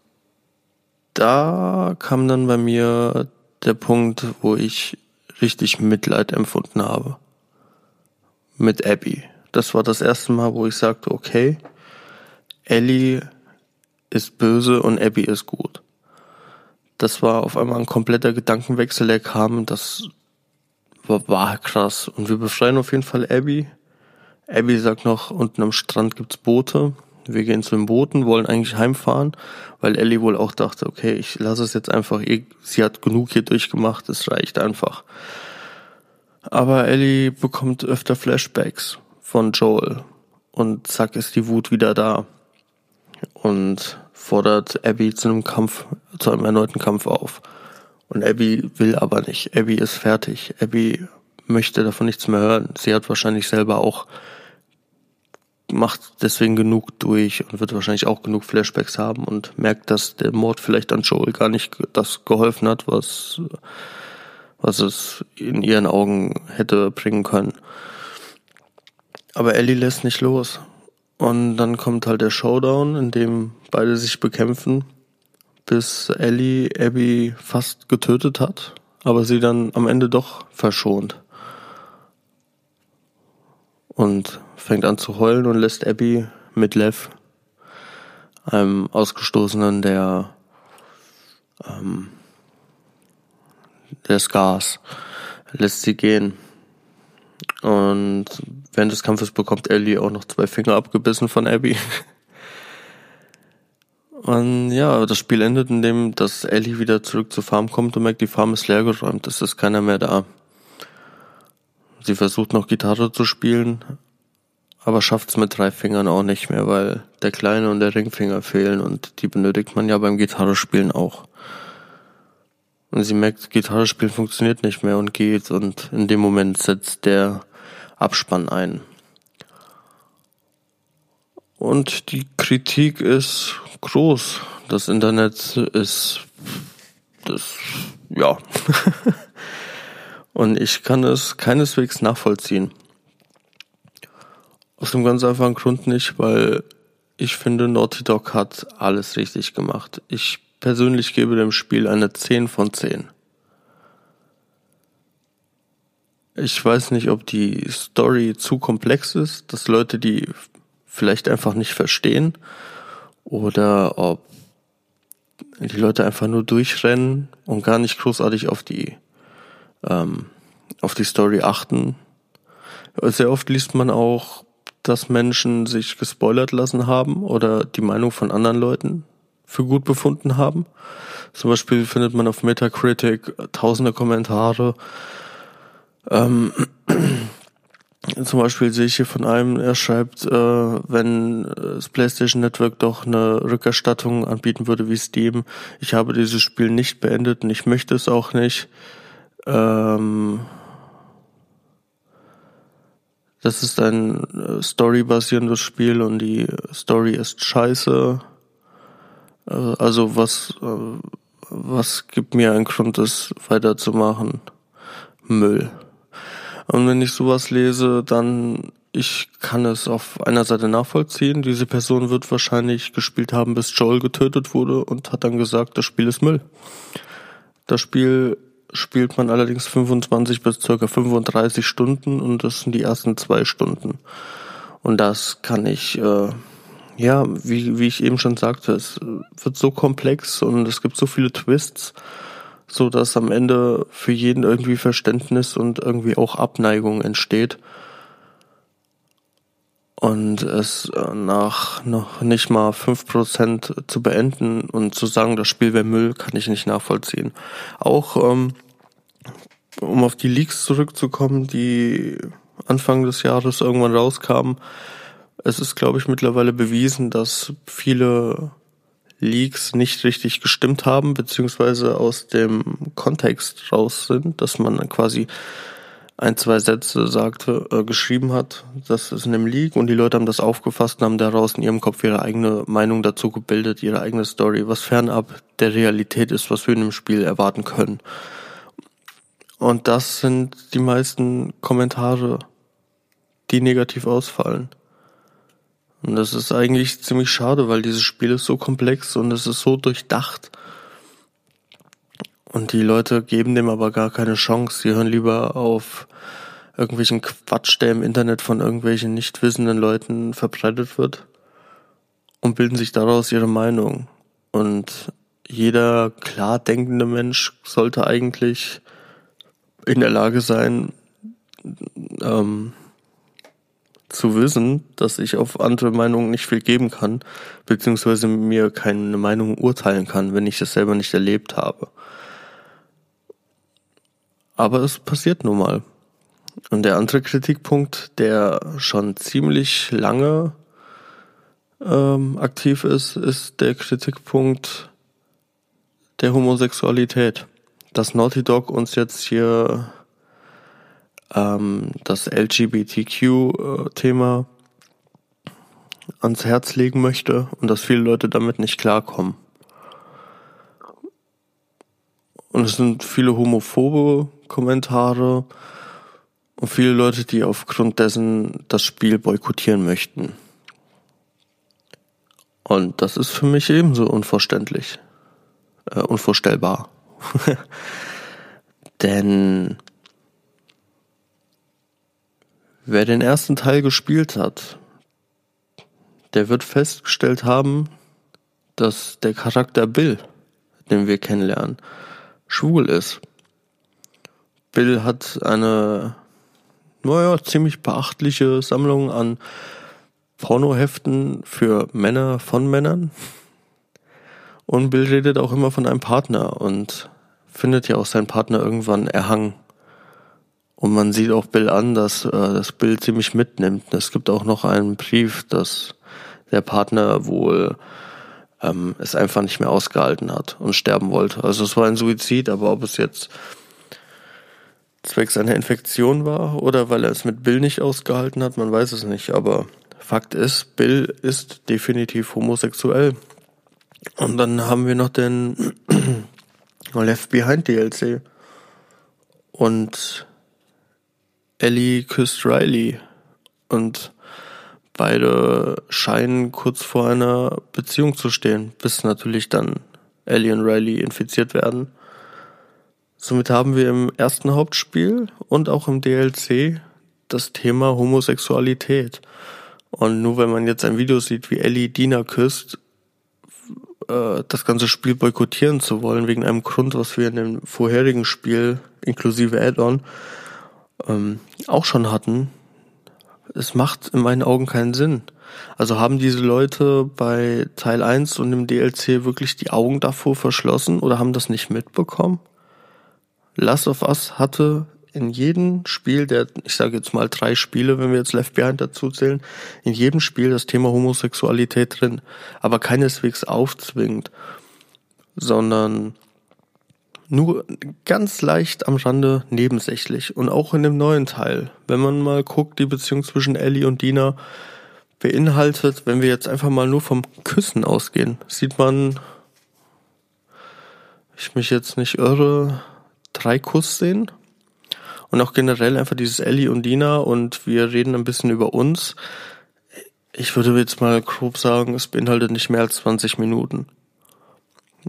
da kam dann bei mir der Punkt, wo ich richtig Mitleid empfunden habe. Mit Abby. Das war das erste Mal, wo ich sagte, okay, Ellie ist böse und Abby ist gut. Das war auf einmal ein kompletter Gedankenwechsel, der kam, das war, war krass. Und wir befreien auf jeden Fall Abby. Abby sagt noch, unten am Strand gibt's Boote. Wir gehen zu den Booten, wollen eigentlich heimfahren, weil Ellie wohl auch dachte, okay, ich lasse es jetzt einfach, sie hat genug hier durchgemacht, es reicht einfach. Aber Ellie bekommt öfter Flashbacks von Joel und zack ist die Wut wieder da und fordert Abby zu einem Kampf, zu einem erneuten Kampf auf. Und Abby will aber nicht. Abby ist fertig. Abby möchte davon nichts mehr hören. Sie hat wahrscheinlich selber auch macht deswegen genug durch und wird wahrscheinlich auch genug Flashbacks haben und merkt, dass der Mord vielleicht an Joel gar nicht das geholfen hat, was was es in ihren Augen hätte bringen können. Aber Ellie lässt nicht los. Und dann kommt halt der Showdown, in dem beide sich bekämpfen, bis Ellie Abby fast getötet hat, aber sie dann am Ende doch verschont. Und fängt an zu heulen und lässt Abby mit Lev, einem Ausgestoßenen der, ähm, des Gas, lässt sie gehen. Und während des Kampfes bekommt Ellie auch noch zwei Finger abgebissen von Abby. Und ja, das Spiel endet in dem, dass Ellie wieder zurück zur Farm kommt und merkt, die Farm ist leergeräumt, es ist keiner mehr da. Sie versucht noch Gitarre zu spielen, aber schafft's mit drei Fingern auch nicht mehr, weil der kleine und der Ringfinger fehlen und die benötigt man ja beim Gitarrespielen auch. Und sie merkt, Gitarre spielen funktioniert nicht mehr und geht und in dem Moment setzt der Abspann ein. Und die Kritik ist groß. Das Internet ist das ja. und ich kann es keineswegs nachvollziehen. Aus dem ganz einfachen Grund nicht, weil ich finde, Naughty Dog hat alles richtig gemacht. Ich persönlich gebe dem Spiel eine 10 von 10. Ich weiß nicht, ob die Story zu komplex ist, dass Leute die vielleicht einfach nicht verstehen oder ob die Leute einfach nur durchrennen und gar nicht großartig auf die ähm, auf die Story achten. Sehr oft liest man auch, dass Menschen sich gespoilert lassen haben oder die Meinung von anderen Leuten für gut befunden haben. Zum Beispiel findet man auf Metacritic tausende Kommentare. Ähm, zum Beispiel sehe ich hier von einem, er schreibt, äh, wenn das PlayStation Network doch eine Rückerstattung anbieten würde wie Steam, ich habe dieses Spiel nicht beendet und ich möchte es auch nicht. Ähm, das ist ein äh, storybasierendes Spiel und die Story ist scheiße. Äh, also was, äh, was gibt mir einen Grund, das weiterzumachen? Müll. Und wenn ich sowas lese, dann ich kann es auf einer Seite nachvollziehen. Diese Person wird wahrscheinlich gespielt haben, bis Joel getötet wurde und hat dann gesagt, das Spiel ist Müll. Das Spiel spielt man allerdings 25 bis circa 35 Stunden und das sind die ersten zwei Stunden. Und das kann ich, äh, ja, wie, wie ich eben schon sagte, es wird so komplex und es gibt so viele Twists, so dass am Ende für jeden irgendwie Verständnis und irgendwie auch Abneigung entsteht. Und es äh, nach noch nicht mal fünf Prozent zu beenden und zu sagen, das Spiel wäre Müll, kann ich nicht nachvollziehen. Auch ähm, um auf die Leaks zurückzukommen, die Anfang des Jahres irgendwann rauskamen. Es ist, glaube ich, mittlerweile bewiesen, dass viele Leaks nicht richtig gestimmt haben, beziehungsweise aus dem Kontext raus sind, dass man quasi ein, zwei Sätze sagte, äh, geschrieben hat, das ist in dem Leak und die Leute haben das aufgefasst und haben daraus in ihrem Kopf ihre eigene Meinung dazu gebildet, ihre eigene Story, was fernab der Realität ist, was wir in dem Spiel erwarten können. Und das sind die meisten Kommentare, die negativ ausfallen. Und das ist eigentlich ziemlich schade, weil dieses Spiel ist so komplex und es ist so durchdacht. Und die Leute geben dem aber gar keine Chance. Sie hören lieber auf irgendwelchen Quatsch, der im Internet von irgendwelchen nicht wissenden Leuten verbreitet wird und bilden sich daraus ihre Meinung. Und jeder klar denkende Mensch sollte eigentlich in der Lage sein, ähm, zu wissen, dass ich auf andere Meinungen nicht viel geben kann, beziehungsweise mir keine Meinung urteilen kann, wenn ich das selber nicht erlebt habe. Aber es passiert nun mal. Und der andere Kritikpunkt, der schon ziemlich lange ähm, aktiv ist, ist der Kritikpunkt der Homosexualität. Dass Naughty Dog uns jetzt hier ähm, das LGBTQ-Thema ans Herz legen möchte und dass viele Leute damit nicht klarkommen. Und es sind viele homophobe Kommentare und viele Leute, die aufgrund dessen das Spiel boykottieren möchten. Und das ist für mich ebenso unverständlich, äh, unvorstellbar. Denn wer den ersten Teil gespielt hat, der wird festgestellt haben, dass der Charakter Bill, den wir kennenlernen, schwul ist. Bill hat eine, naja, ziemlich beachtliche Sammlung an Pornoheften für Männer von Männern. Und Bill redet auch immer von einem Partner und findet ja auch seinen Partner irgendwann erhangen. Und man sieht auch Bill an, dass äh, das Bill ziemlich mitnimmt. Es gibt auch noch einen Brief, dass der Partner wohl ähm, es einfach nicht mehr ausgehalten hat und sterben wollte. Also es war ein Suizid, aber ob es jetzt zwecks einer Infektion war oder weil er es mit Bill nicht ausgehalten hat, man weiß es nicht. Aber Fakt ist, Bill ist definitiv homosexuell. Und dann haben wir noch den Left Behind DLC. Und Ellie küsst Riley. Und beide scheinen kurz vor einer Beziehung zu stehen, bis natürlich dann Ellie und Riley infiziert werden. Somit haben wir im ersten Hauptspiel und auch im DLC das Thema Homosexualität. Und nur wenn man jetzt ein Video sieht, wie Ellie Dina küsst, äh, das ganze Spiel boykottieren zu wollen, wegen einem Grund, was wir in dem vorherigen Spiel inklusive Add-on ähm, auch schon hatten. Es macht in meinen Augen keinen Sinn. Also haben diese Leute bei Teil 1 und im DLC wirklich die Augen davor verschlossen oder haben das nicht mitbekommen? Last of Us hatte in jedem Spiel der, ich sage jetzt mal drei Spiele, wenn wir jetzt Left Behind dazu zählen, in jedem Spiel das Thema Homosexualität drin, aber keineswegs aufzwingend, sondern nur ganz leicht am Rande nebensächlich und auch in dem neuen Teil. Wenn man mal guckt, die Beziehung zwischen Ellie und Dina beinhaltet, wenn wir jetzt einfach mal nur vom Küssen ausgehen, sieht man, ich mich jetzt nicht irre, drei Kussszenen und auch generell einfach dieses Ellie und Dina und wir reden ein bisschen über uns. Ich würde jetzt mal grob sagen, es beinhaltet nicht mehr als 20 Minuten.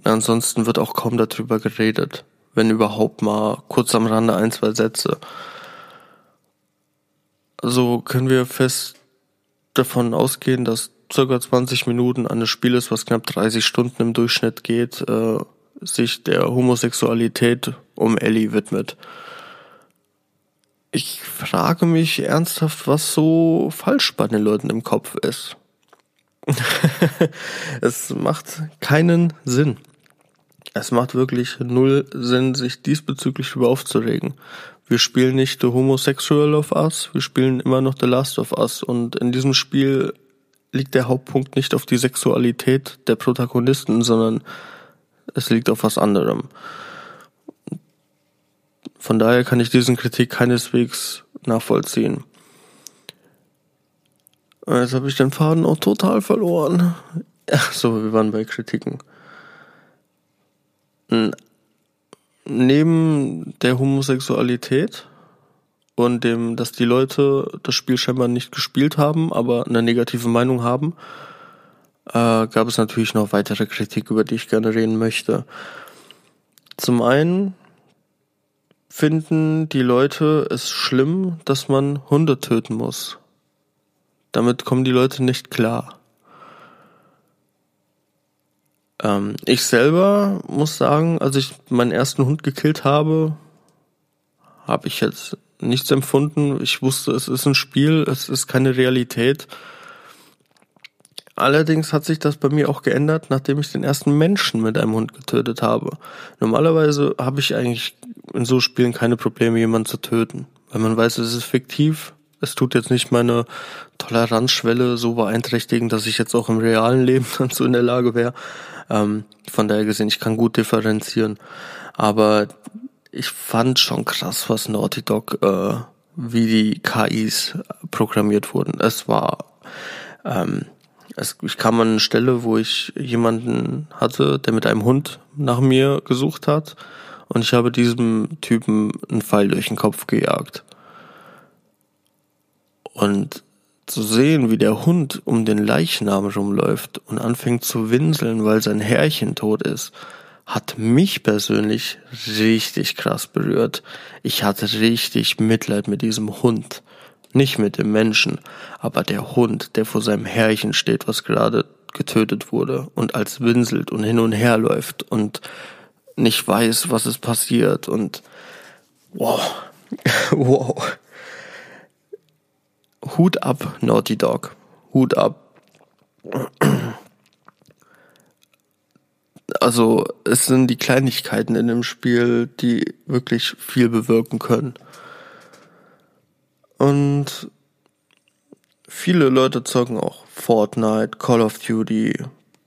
Ansonsten wird auch kaum darüber geredet. Wenn überhaupt mal kurz am Rande ein, zwei Sätze. So können wir fest davon ausgehen, dass circa 20 Minuten eines Spieles, was knapp 30 Stunden im Durchschnitt geht, äh, sich der Homosexualität um Ellie widmet. Ich frage mich ernsthaft, was so falsch bei den Leuten im Kopf ist. es macht keinen Sinn. Es macht wirklich null Sinn, sich diesbezüglich über aufzuregen. Wir spielen nicht The Homosexual of Us, wir spielen immer noch The Last of Us und in diesem Spiel liegt der Hauptpunkt nicht auf die Sexualität der Protagonisten, sondern es liegt auf was anderem. Von daher kann ich diesen Kritik keineswegs nachvollziehen. Jetzt habe ich den Faden auch total verloren. Ach so, wir waren bei Kritiken. Neben der Homosexualität und dem, dass die Leute das Spiel scheinbar nicht gespielt haben, aber eine negative Meinung haben, äh, gab es natürlich noch weitere Kritik, über die ich gerne reden möchte. Zum einen finden die Leute es schlimm, dass man Hunde töten muss. Damit kommen die Leute nicht klar. Ähm, ich selber muss sagen, als ich meinen ersten Hund gekillt habe, habe ich jetzt nichts empfunden. Ich wusste, es ist ein Spiel, es ist keine Realität. Allerdings hat sich das bei mir auch geändert, nachdem ich den ersten Menschen mit einem Hund getötet habe. Normalerweise habe ich eigentlich in so Spielen keine Probleme, jemanden zu töten. Weil man weiß, es ist fiktiv. Es tut jetzt nicht meine Toleranzschwelle so beeinträchtigen, dass ich jetzt auch im realen Leben dann so in der Lage wäre. Ähm, von daher gesehen, ich kann gut differenzieren. Aber ich fand schon krass, was Naughty Dog, äh, wie die KIs programmiert wurden. Es war, ähm, es, ich kam an eine Stelle, wo ich jemanden hatte, der mit einem Hund nach mir gesucht hat und ich habe diesem Typen einen Pfeil durch den Kopf gejagt. Und zu sehen, wie der Hund um den Leichnam rumläuft und anfängt zu winseln, weil sein Herrchen tot ist, hat mich persönlich richtig krass berührt. Ich hatte richtig Mitleid mit diesem Hund. Nicht mit dem Menschen, aber der Hund, der vor seinem Herrchen steht, was gerade getötet wurde und als winselt und hin und her läuft und nicht weiß, was ist passiert und wow, wow. Hut ab, Naughty Dog. Hut ab. Also, es sind die Kleinigkeiten in dem Spiel, die wirklich viel bewirken können. Und viele Leute zocken auch Fortnite, Call of Duty,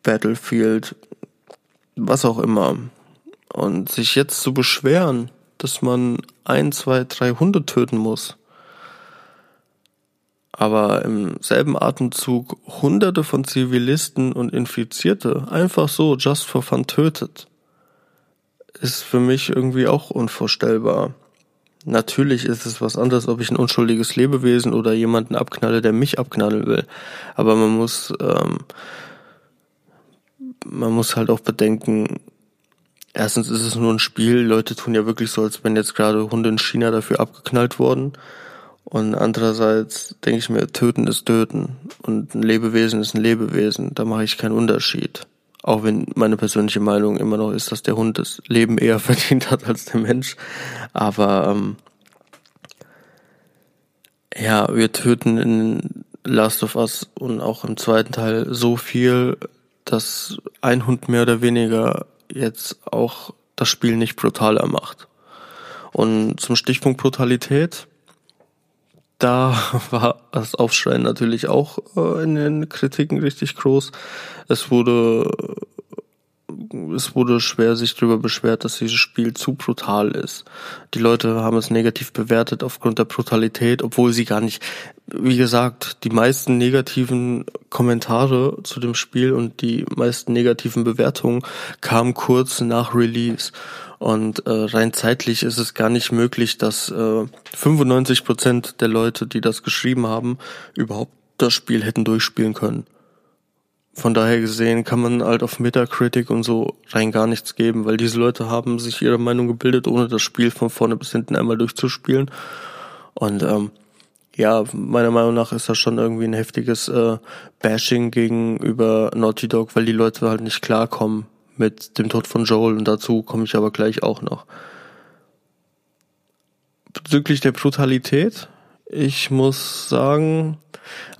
Battlefield, was auch immer. Und sich jetzt zu beschweren, dass man ein, zwei, drei Hunde töten muss, aber im selben Atemzug hunderte von Zivilisten und Infizierte einfach so just for fun tötet, ist für mich irgendwie auch unvorstellbar. Natürlich ist es was anderes, ob ich ein unschuldiges Lebewesen oder jemanden abknalle, der mich abknallen will. Aber man muss, ähm, man muss halt auch bedenken, erstens ist es nur ein Spiel, Leute tun ja wirklich so, als wenn jetzt gerade Hunde in China dafür abgeknallt wurden. Und andererseits denke ich mir, töten ist töten. Und ein Lebewesen ist ein Lebewesen. Da mache ich keinen Unterschied. Auch wenn meine persönliche Meinung immer noch ist, dass der Hund das Leben eher verdient hat als der Mensch. Aber ähm, ja, wir töten in Last of Us und auch im zweiten Teil so viel, dass ein Hund mehr oder weniger jetzt auch das Spiel nicht brutaler macht. Und zum Stichpunkt Brutalität, da war das Aufschreien natürlich auch äh, in den Kritiken richtig groß. Es wurde es wurde schwer sich darüber beschwert, dass dieses Spiel zu brutal ist. Die Leute haben es negativ bewertet aufgrund der Brutalität, obwohl sie gar nicht, wie gesagt, die meisten negativen Kommentare zu dem Spiel und die meisten negativen Bewertungen kamen kurz nach Release. Und äh, rein zeitlich ist es gar nicht möglich, dass äh, 95 Prozent der Leute, die das geschrieben haben, überhaupt das Spiel hätten durchspielen können. Von daher gesehen kann man halt auf Metacritic und so rein gar nichts geben, weil diese Leute haben sich ihre Meinung gebildet, ohne das Spiel von vorne bis hinten einmal durchzuspielen. Und ähm, ja, meiner Meinung nach ist das schon irgendwie ein heftiges äh, Bashing gegenüber Naughty Dog, weil die Leute halt nicht klarkommen mit dem Tod von Joel und dazu komme ich aber gleich auch noch. Bezüglich der Brutalität, ich muss sagen,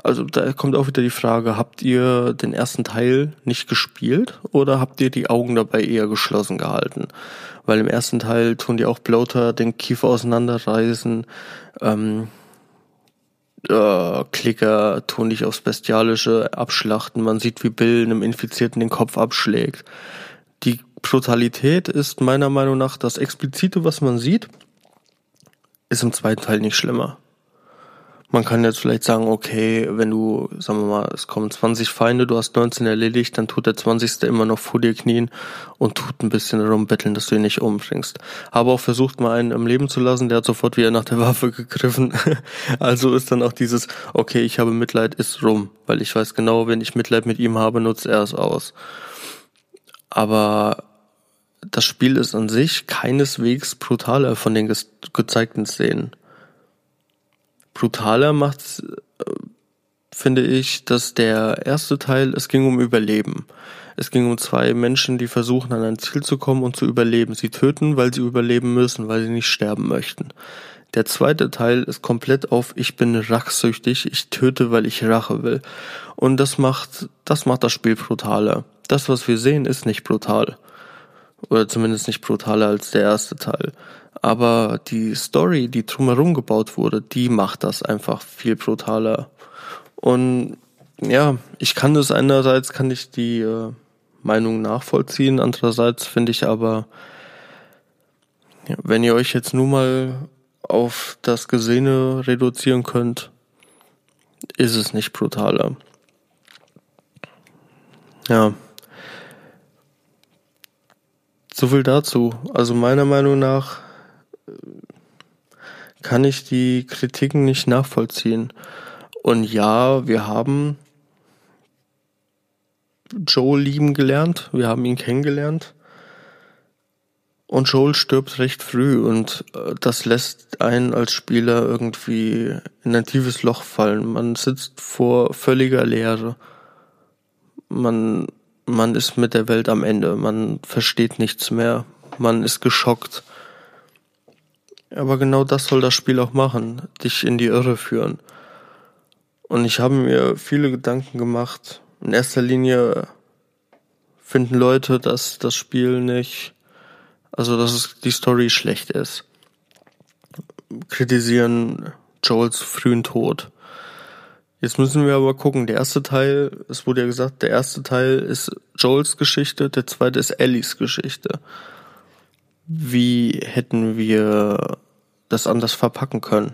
also da kommt auch wieder die Frage, habt ihr den ersten Teil nicht gespielt oder habt ihr die Augen dabei eher geschlossen gehalten? Weil im ersten Teil tun die auch Bloater den Kiefer auseinanderreißen, ähm, äh, Klicker tun dich aufs Bestialische abschlachten, man sieht, wie Bill einem Infizierten den Kopf abschlägt. Die Brutalität ist meiner Meinung nach das Explizite, was man sieht, ist im zweiten Teil nicht schlimmer. Man kann jetzt vielleicht sagen, okay, wenn du, sagen wir mal, es kommen 20 Feinde, du hast 19 erledigt, dann tut der 20. immer noch vor dir knien und tut ein bisschen darum betteln, dass du ihn nicht umbringst. Habe auch versucht, mal einen am Leben zu lassen, der hat sofort wieder nach der Waffe gegriffen. also ist dann auch dieses, okay, ich habe Mitleid, ist rum, weil ich weiß genau, wenn ich Mitleid mit ihm habe, nutzt er es aus. Aber das Spiel ist an sich keineswegs brutaler von den gezeigten Szenen brutaler macht, äh, finde ich, dass der erste Teil, es ging um Überleben. Es ging um zwei Menschen, die versuchen, an ein Ziel zu kommen und zu überleben. Sie töten, weil sie überleben müssen, weil sie nicht sterben möchten. Der zweite Teil ist komplett auf ich bin rachsüchtig, ich töte, weil ich Rache will. Und das macht, das macht das Spiel brutaler. Das, was wir sehen, ist nicht brutal. Oder zumindest nicht brutaler als der erste Teil. Aber die Story, die drumherum gebaut wurde, die macht das einfach viel brutaler. Und ja, ich kann das einerseits, kann ich die äh, Meinung nachvollziehen, andererseits finde ich aber, ja, wenn ihr euch jetzt nur mal auf das Gesehene reduzieren könnt, ist es nicht brutaler. Ja. So viel dazu. Also meiner Meinung nach kann ich die Kritiken nicht nachvollziehen. Und ja, wir haben Joel lieben gelernt, wir haben ihn kennengelernt. Und Joel stirbt recht früh und äh, das lässt einen als Spieler irgendwie in ein tiefes Loch fallen. Man sitzt vor völliger Leere. Man, man ist mit der Welt am Ende. Man versteht nichts mehr. Man ist geschockt. Aber genau das soll das Spiel auch machen, dich in die Irre führen. Und ich habe mir viele Gedanken gemacht. In erster Linie finden Leute, dass das Spiel nicht, also dass es die Story schlecht ist. Kritisieren Joels frühen Tod. Jetzt müssen wir aber gucken, der erste Teil, es wurde ja gesagt, der erste Teil ist Joels Geschichte, der zweite ist Ellies Geschichte. Wie hätten wir das anders verpacken können.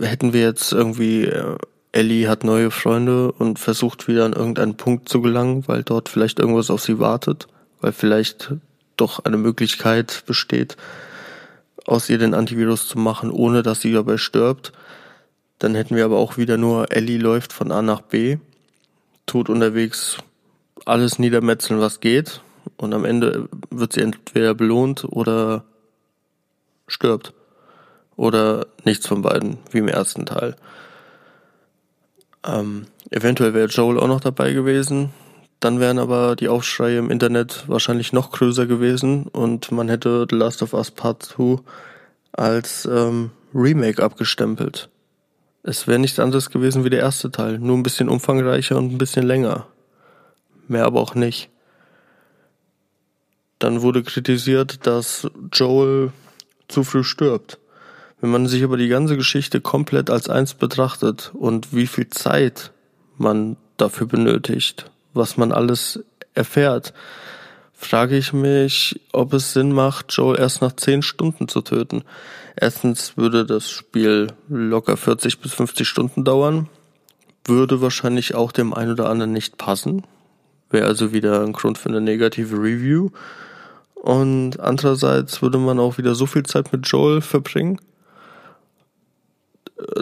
Hätten wir jetzt irgendwie, äh, Ellie hat neue Freunde und versucht wieder an irgendeinen Punkt zu gelangen, weil dort vielleicht irgendwas auf sie wartet, weil vielleicht doch eine Möglichkeit besteht, aus ihr den Antivirus zu machen, ohne dass sie dabei stirbt. Dann hätten wir aber auch wieder nur Ellie läuft von A nach B, tut unterwegs alles niedermetzeln, was geht, und am Ende wird sie entweder belohnt oder stirbt. Oder nichts von beiden, wie im ersten Teil. Ähm, eventuell wäre Joel auch noch dabei gewesen. Dann wären aber die Aufschreie im Internet wahrscheinlich noch größer gewesen und man hätte The Last of Us Part 2 als ähm, Remake abgestempelt. Es wäre nichts anderes gewesen wie der erste Teil, nur ein bisschen umfangreicher und ein bisschen länger. Mehr aber auch nicht. Dann wurde kritisiert, dass Joel zu früh stirbt. Wenn man sich aber die ganze Geschichte komplett als eins betrachtet und wie viel Zeit man dafür benötigt, was man alles erfährt, frage ich mich, ob es Sinn macht, Joel erst nach zehn Stunden zu töten. Erstens würde das Spiel locker 40 bis 50 Stunden dauern, würde wahrscheinlich auch dem einen oder anderen nicht passen, wäre also wieder ein Grund für eine negative Review. Und andererseits würde man auch wieder so viel Zeit mit Joel verbringen,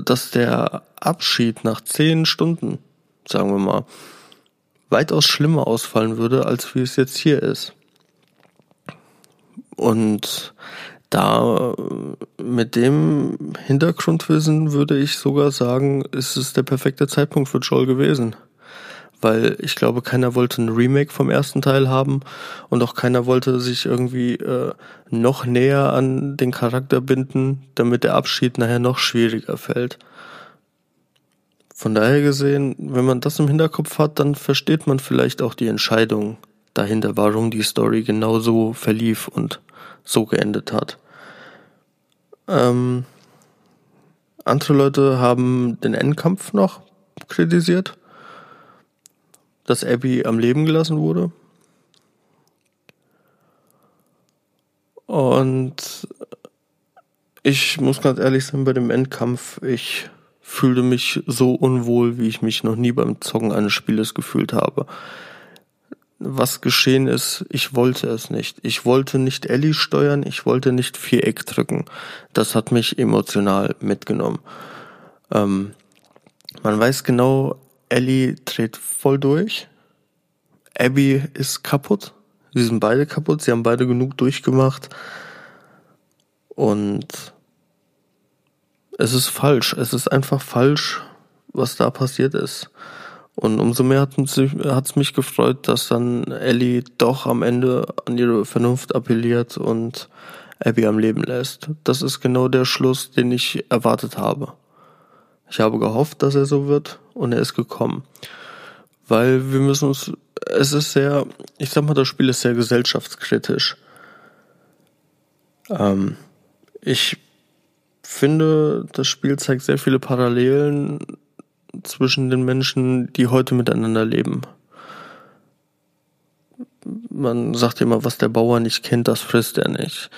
dass der Abschied nach zehn Stunden, sagen wir mal, weitaus schlimmer ausfallen würde, als wie es jetzt hier ist. Und da mit dem Hintergrundwissen würde ich sogar sagen, ist es der perfekte Zeitpunkt für Joel gewesen. Weil ich glaube, keiner wollte ein Remake vom ersten Teil haben und auch keiner wollte sich irgendwie äh, noch näher an den Charakter binden, damit der Abschied nachher noch schwieriger fällt. Von daher gesehen, wenn man das im Hinterkopf hat, dann versteht man vielleicht auch die Entscheidung dahinter, warum die Story genau so verlief und so geendet hat. Ähm, andere Leute haben den Endkampf noch kritisiert, dass Abby am Leben gelassen wurde. Und ich muss ganz ehrlich sein, bei dem Endkampf, ich fühlte mich so unwohl, wie ich mich noch nie beim Zocken eines Spieles gefühlt habe. Was geschehen ist, ich wollte es nicht. Ich wollte nicht Ellie steuern, ich wollte nicht Viereck drücken. Das hat mich emotional mitgenommen. Ähm, man weiß genau, Ellie dreht voll durch. Abby ist kaputt. Sie sind beide kaputt. Sie haben beide genug durchgemacht. Und es ist falsch. Es ist einfach falsch, was da passiert ist. Und umso mehr hat es mich gefreut, dass dann Ellie doch am Ende an ihre Vernunft appelliert und Abby am Leben lässt. Das ist genau der Schluss, den ich erwartet habe. Ich habe gehofft, dass er so wird und er ist gekommen. Weil wir müssen uns, es ist sehr, ich sag mal, das Spiel ist sehr gesellschaftskritisch. Ähm, ich finde, das Spiel zeigt sehr viele Parallelen zwischen den Menschen, die heute miteinander leben. Man sagt immer, was der Bauer nicht kennt, das frisst er nicht.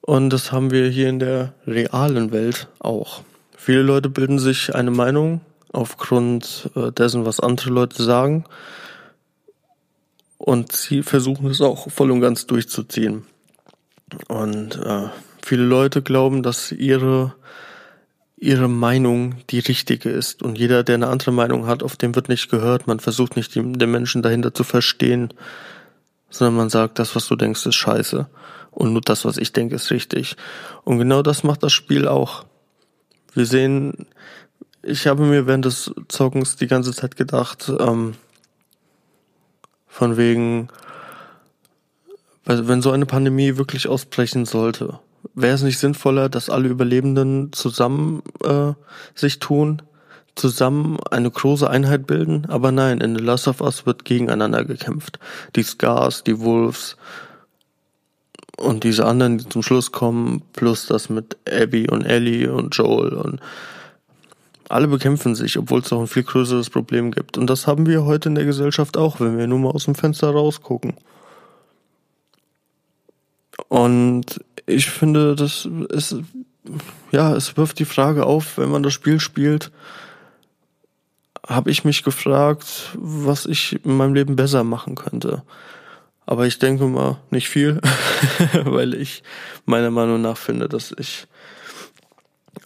Und das haben wir hier in der realen Welt auch. Viele Leute bilden sich eine Meinung aufgrund äh, dessen, was andere Leute sagen. Und sie versuchen es auch voll und ganz durchzuziehen. Und äh, Viele Leute glauben, dass ihre, ihre Meinung die richtige ist. Und jeder, der eine andere Meinung hat, auf dem wird nicht gehört. Man versucht nicht, den Menschen dahinter zu verstehen, sondern man sagt, das, was du denkst, ist scheiße. Und nur das, was ich denke, ist richtig. Und genau das macht das Spiel auch. Wir sehen, ich habe mir während des Zockens die ganze Zeit gedacht, ähm, von wegen, wenn so eine Pandemie wirklich ausbrechen sollte, wäre es nicht sinnvoller, dass alle Überlebenden zusammen äh, sich tun, zusammen eine große Einheit bilden? Aber nein, in The Last of Us wird gegeneinander gekämpft. Die Scars, die Wolves und diese anderen, die zum Schluss kommen, plus das mit Abby und Ellie und Joel und alle bekämpfen sich, obwohl es auch ein viel größeres Problem gibt. Und das haben wir heute in der Gesellschaft auch, wenn wir nur mal aus dem Fenster rausgucken. Und ich finde, das ist, ja, es wirft die Frage auf, wenn man das Spiel spielt, habe ich mich gefragt, was ich in meinem Leben besser machen könnte. Aber ich denke mal nicht viel, weil ich meiner Meinung nach finde, dass ich,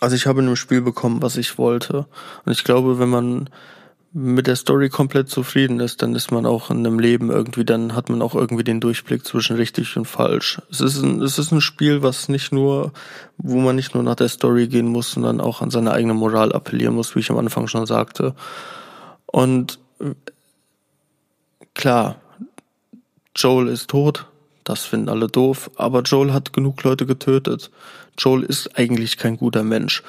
also ich habe in dem Spiel bekommen, was ich wollte. Und ich glaube, wenn man, mit der Story komplett zufrieden ist, dann ist man auch in einem Leben irgendwie, dann hat man auch irgendwie den Durchblick zwischen richtig und falsch. Es ist ein, es ist ein Spiel, was nicht nur, wo man nicht nur nach der Story gehen muss, sondern auch an seine eigene Moral appellieren muss, wie ich am Anfang schon sagte. Und klar, Joel ist tot, das finden alle doof, aber Joel hat genug Leute getötet. Joel ist eigentlich kein guter Mensch.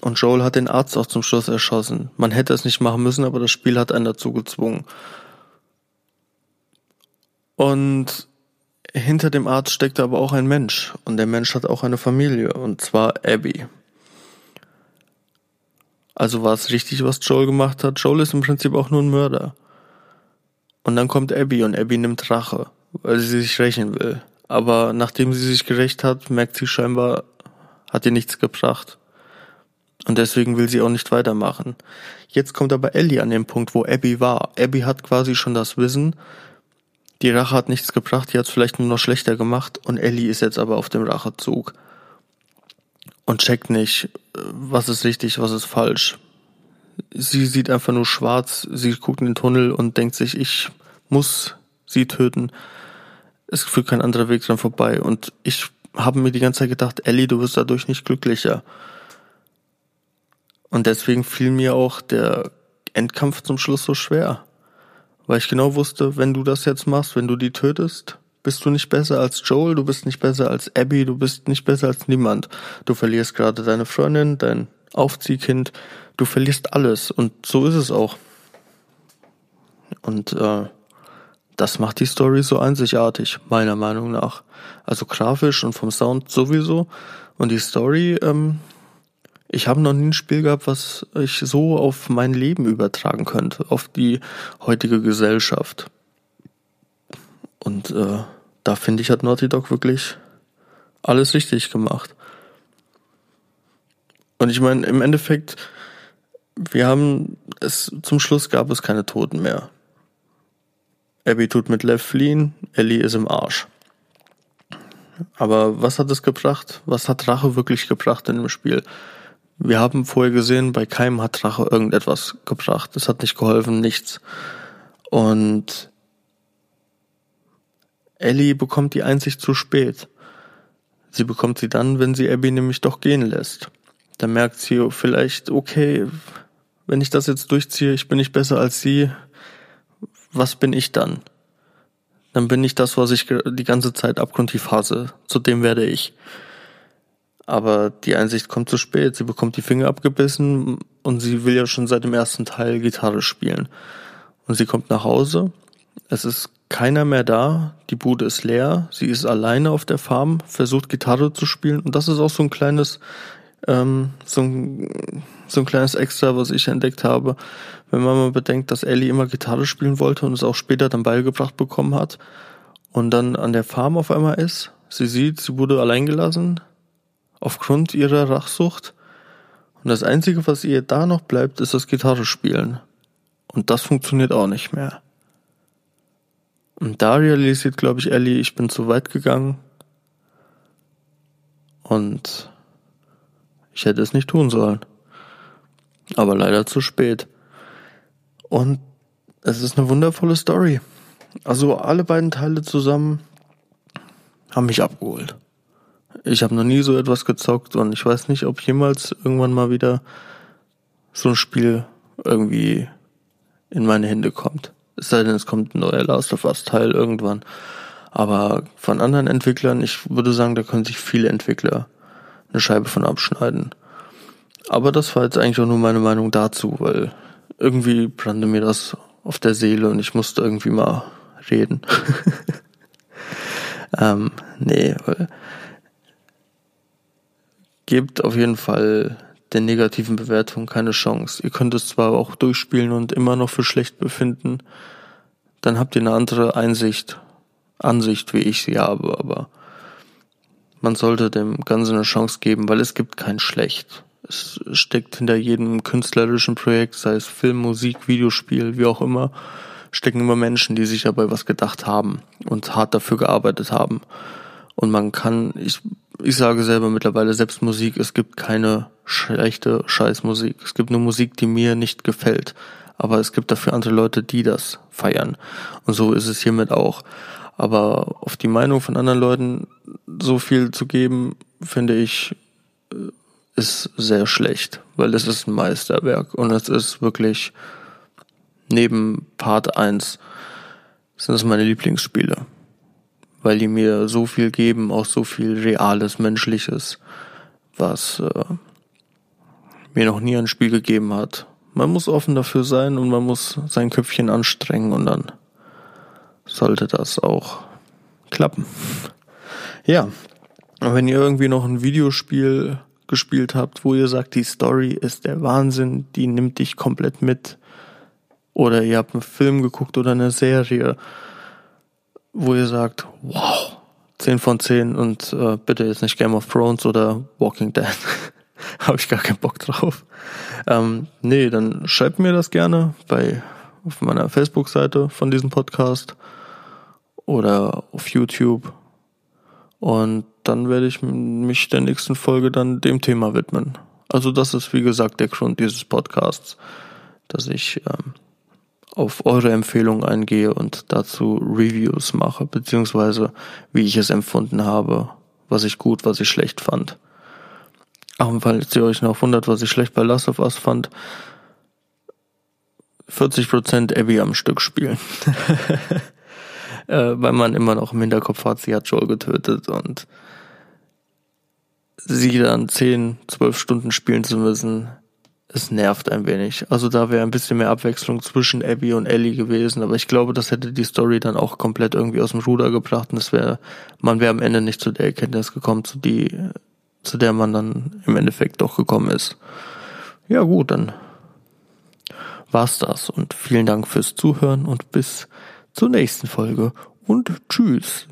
Und Joel hat den Arzt auch zum Schluss erschossen. Man hätte es nicht machen müssen, aber das Spiel hat einen dazu gezwungen. Und hinter dem Arzt steckt aber auch ein Mensch. Und der Mensch hat auch eine Familie. Und zwar Abby. Also war es richtig, was Joel gemacht hat. Joel ist im Prinzip auch nur ein Mörder. Und dann kommt Abby und Abby nimmt Rache, weil sie sich rächen will. Aber nachdem sie sich gerecht hat, merkt sie scheinbar, hat ihr nichts gebracht. Und deswegen will sie auch nicht weitermachen. Jetzt kommt aber Ellie an den Punkt, wo Abby war. Abby hat quasi schon das Wissen, die Rache hat nichts gebracht, die hat es vielleicht nur noch schlechter gemacht und Ellie ist jetzt aber auf dem Rachezug. Und checkt nicht, was ist richtig, was ist falsch. Sie sieht einfach nur schwarz, sie guckt in den Tunnel und denkt sich, ich muss sie töten. Es führt kein anderer Weg dran vorbei. Und ich habe mir die ganze Zeit gedacht, Ellie, du wirst dadurch nicht glücklicher. Und deswegen fiel mir auch der Endkampf zum Schluss so schwer. Weil ich genau wusste, wenn du das jetzt machst, wenn du die tötest, bist du nicht besser als Joel, du bist nicht besser als Abby, du bist nicht besser als niemand. Du verlierst gerade deine Freundin, dein Aufziehkind, du verlierst alles und so ist es auch. Und äh, das macht die Story so einzigartig, meiner Meinung nach. Also grafisch und vom Sound sowieso. Und die Story, ähm, ich habe noch nie ein Spiel gehabt, was ich so auf mein Leben übertragen könnte, auf die heutige Gesellschaft. Und äh, da finde ich, hat Naughty Dog wirklich alles richtig gemacht. Und ich meine, im Endeffekt, wir haben es, zum Schluss gab es keine Toten mehr. Abby tut mit Lev fliehen, Ellie ist im Arsch. Aber was hat es gebracht? Was hat Rache wirklich gebracht in dem Spiel? Wir haben vorher gesehen, bei keinem hat Rache irgendetwas gebracht. Es hat nicht geholfen, nichts. Und Ellie bekommt die Einsicht zu spät. Sie bekommt sie dann, wenn sie Abby nämlich doch gehen lässt. Dann merkt sie vielleicht, okay, wenn ich das jetzt durchziehe, ich bin nicht besser als sie, was bin ich dann? Dann bin ich das, was ich die ganze Zeit abgrundtief hasse. Zu dem werde ich. Aber die Einsicht kommt zu spät. Sie bekommt die Finger abgebissen und sie will ja schon seit dem ersten Teil Gitarre spielen. Und sie kommt nach Hause. Es ist keiner mehr da. Die Bude ist leer. Sie ist alleine auf der Farm, versucht Gitarre zu spielen. Und das ist auch so ein kleines, ähm, so ein, so ein kleines Extra, was ich entdeckt habe. Wenn man mal bedenkt, dass Ellie immer Gitarre spielen wollte und es auch später dann beigebracht bekommen hat und dann an der Farm auf einmal ist. Sie sieht, sie wurde allein gelassen aufgrund ihrer Rachsucht. Und das Einzige, was ihr da noch bleibt, ist das Gitarre spielen. Und das funktioniert auch nicht mehr. Und da realisiert, glaube ich, Ellie, ich bin zu weit gegangen. Und ich hätte es nicht tun sollen. Aber leider zu spät. Und es ist eine wundervolle Story. Also alle beiden Teile zusammen haben mich abgeholt. Ich habe noch nie so etwas gezockt und ich weiß nicht, ob jemals irgendwann mal wieder so ein Spiel irgendwie in meine Hände kommt. Es sei denn, es kommt ein neuer Last of Us Teil irgendwann. Aber von anderen Entwicklern, ich würde sagen, da können sich viele Entwickler eine Scheibe von abschneiden. Aber das war jetzt eigentlich auch nur meine Meinung dazu, weil irgendwie brannte mir das auf der Seele und ich musste irgendwie mal reden. ähm, nee, weil gebt auf jeden Fall der negativen Bewertung keine Chance. Ihr könnt es zwar auch durchspielen und immer noch für schlecht befinden, dann habt ihr eine andere Einsicht, Ansicht, wie ich sie habe, aber man sollte dem Ganzen eine Chance geben, weil es gibt kein Schlecht. Es steckt hinter jedem künstlerischen Projekt, sei es Film, Musik, Videospiel, wie auch immer, stecken immer Menschen, die sich dabei was gedacht haben und hart dafür gearbeitet haben. Und man kann, ich ich sage selber mittlerweile selbst Musik, es gibt keine schlechte Scheißmusik. Es gibt nur Musik, die mir nicht gefällt. Aber es gibt dafür andere Leute, die das feiern. Und so ist es hiermit auch. Aber auf die Meinung von anderen Leuten so viel zu geben, finde ich, äh, ist sehr schlecht, weil es ist ein Meisterwerk und es ist wirklich neben Part 1 sind es meine Lieblingsspiele, weil die mir so viel geben, auch so viel reales, menschliches, was äh, mir noch nie ein Spiel gegeben hat. Man muss offen dafür sein und man muss sein Köpfchen anstrengen und dann sollte das auch klappen. Ja, wenn ihr irgendwie noch ein Videospiel gespielt habt, wo ihr sagt, die Story ist der Wahnsinn, die nimmt dich komplett mit, oder ihr habt einen Film geguckt oder eine Serie, wo ihr sagt, wow, 10 von 10 und äh, bitte jetzt nicht Game of Thrones oder Walking Dead. Habe ich gar keinen Bock drauf. Ähm, nee, dann schreibt mir das gerne bei auf meiner Facebook-Seite von diesem Podcast oder auf YouTube. Und dann werde ich mich der nächsten Folge dann dem Thema widmen. Also das ist wie gesagt der Grund dieses Podcasts, dass ich ähm, auf eure Empfehlungen eingehe und dazu Reviews mache, beziehungsweise wie ich es empfunden habe, was ich gut, was ich schlecht fand. Auch falls ihr euch noch wundert, was ich schlecht bei Last of Us fand, 40% Abby am Stück spielen. äh, weil man immer noch im Hinterkopf hat, sie hat Joel getötet und sie dann 10, 12 Stunden spielen zu müssen, es nervt ein wenig. Also da wäre ein bisschen mehr Abwechslung zwischen Abby und Ellie gewesen, aber ich glaube, das hätte die Story dann auch komplett irgendwie aus dem Ruder gebracht und es wäre, man wäre am Ende nicht zu der Erkenntnis gekommen, zu die, zu der man dann im Endeffekt doch gekommen ist. Ja gut, dann war's das und vielen Dank fürs Zuhören und bis zur nächsten Folge und tschüss.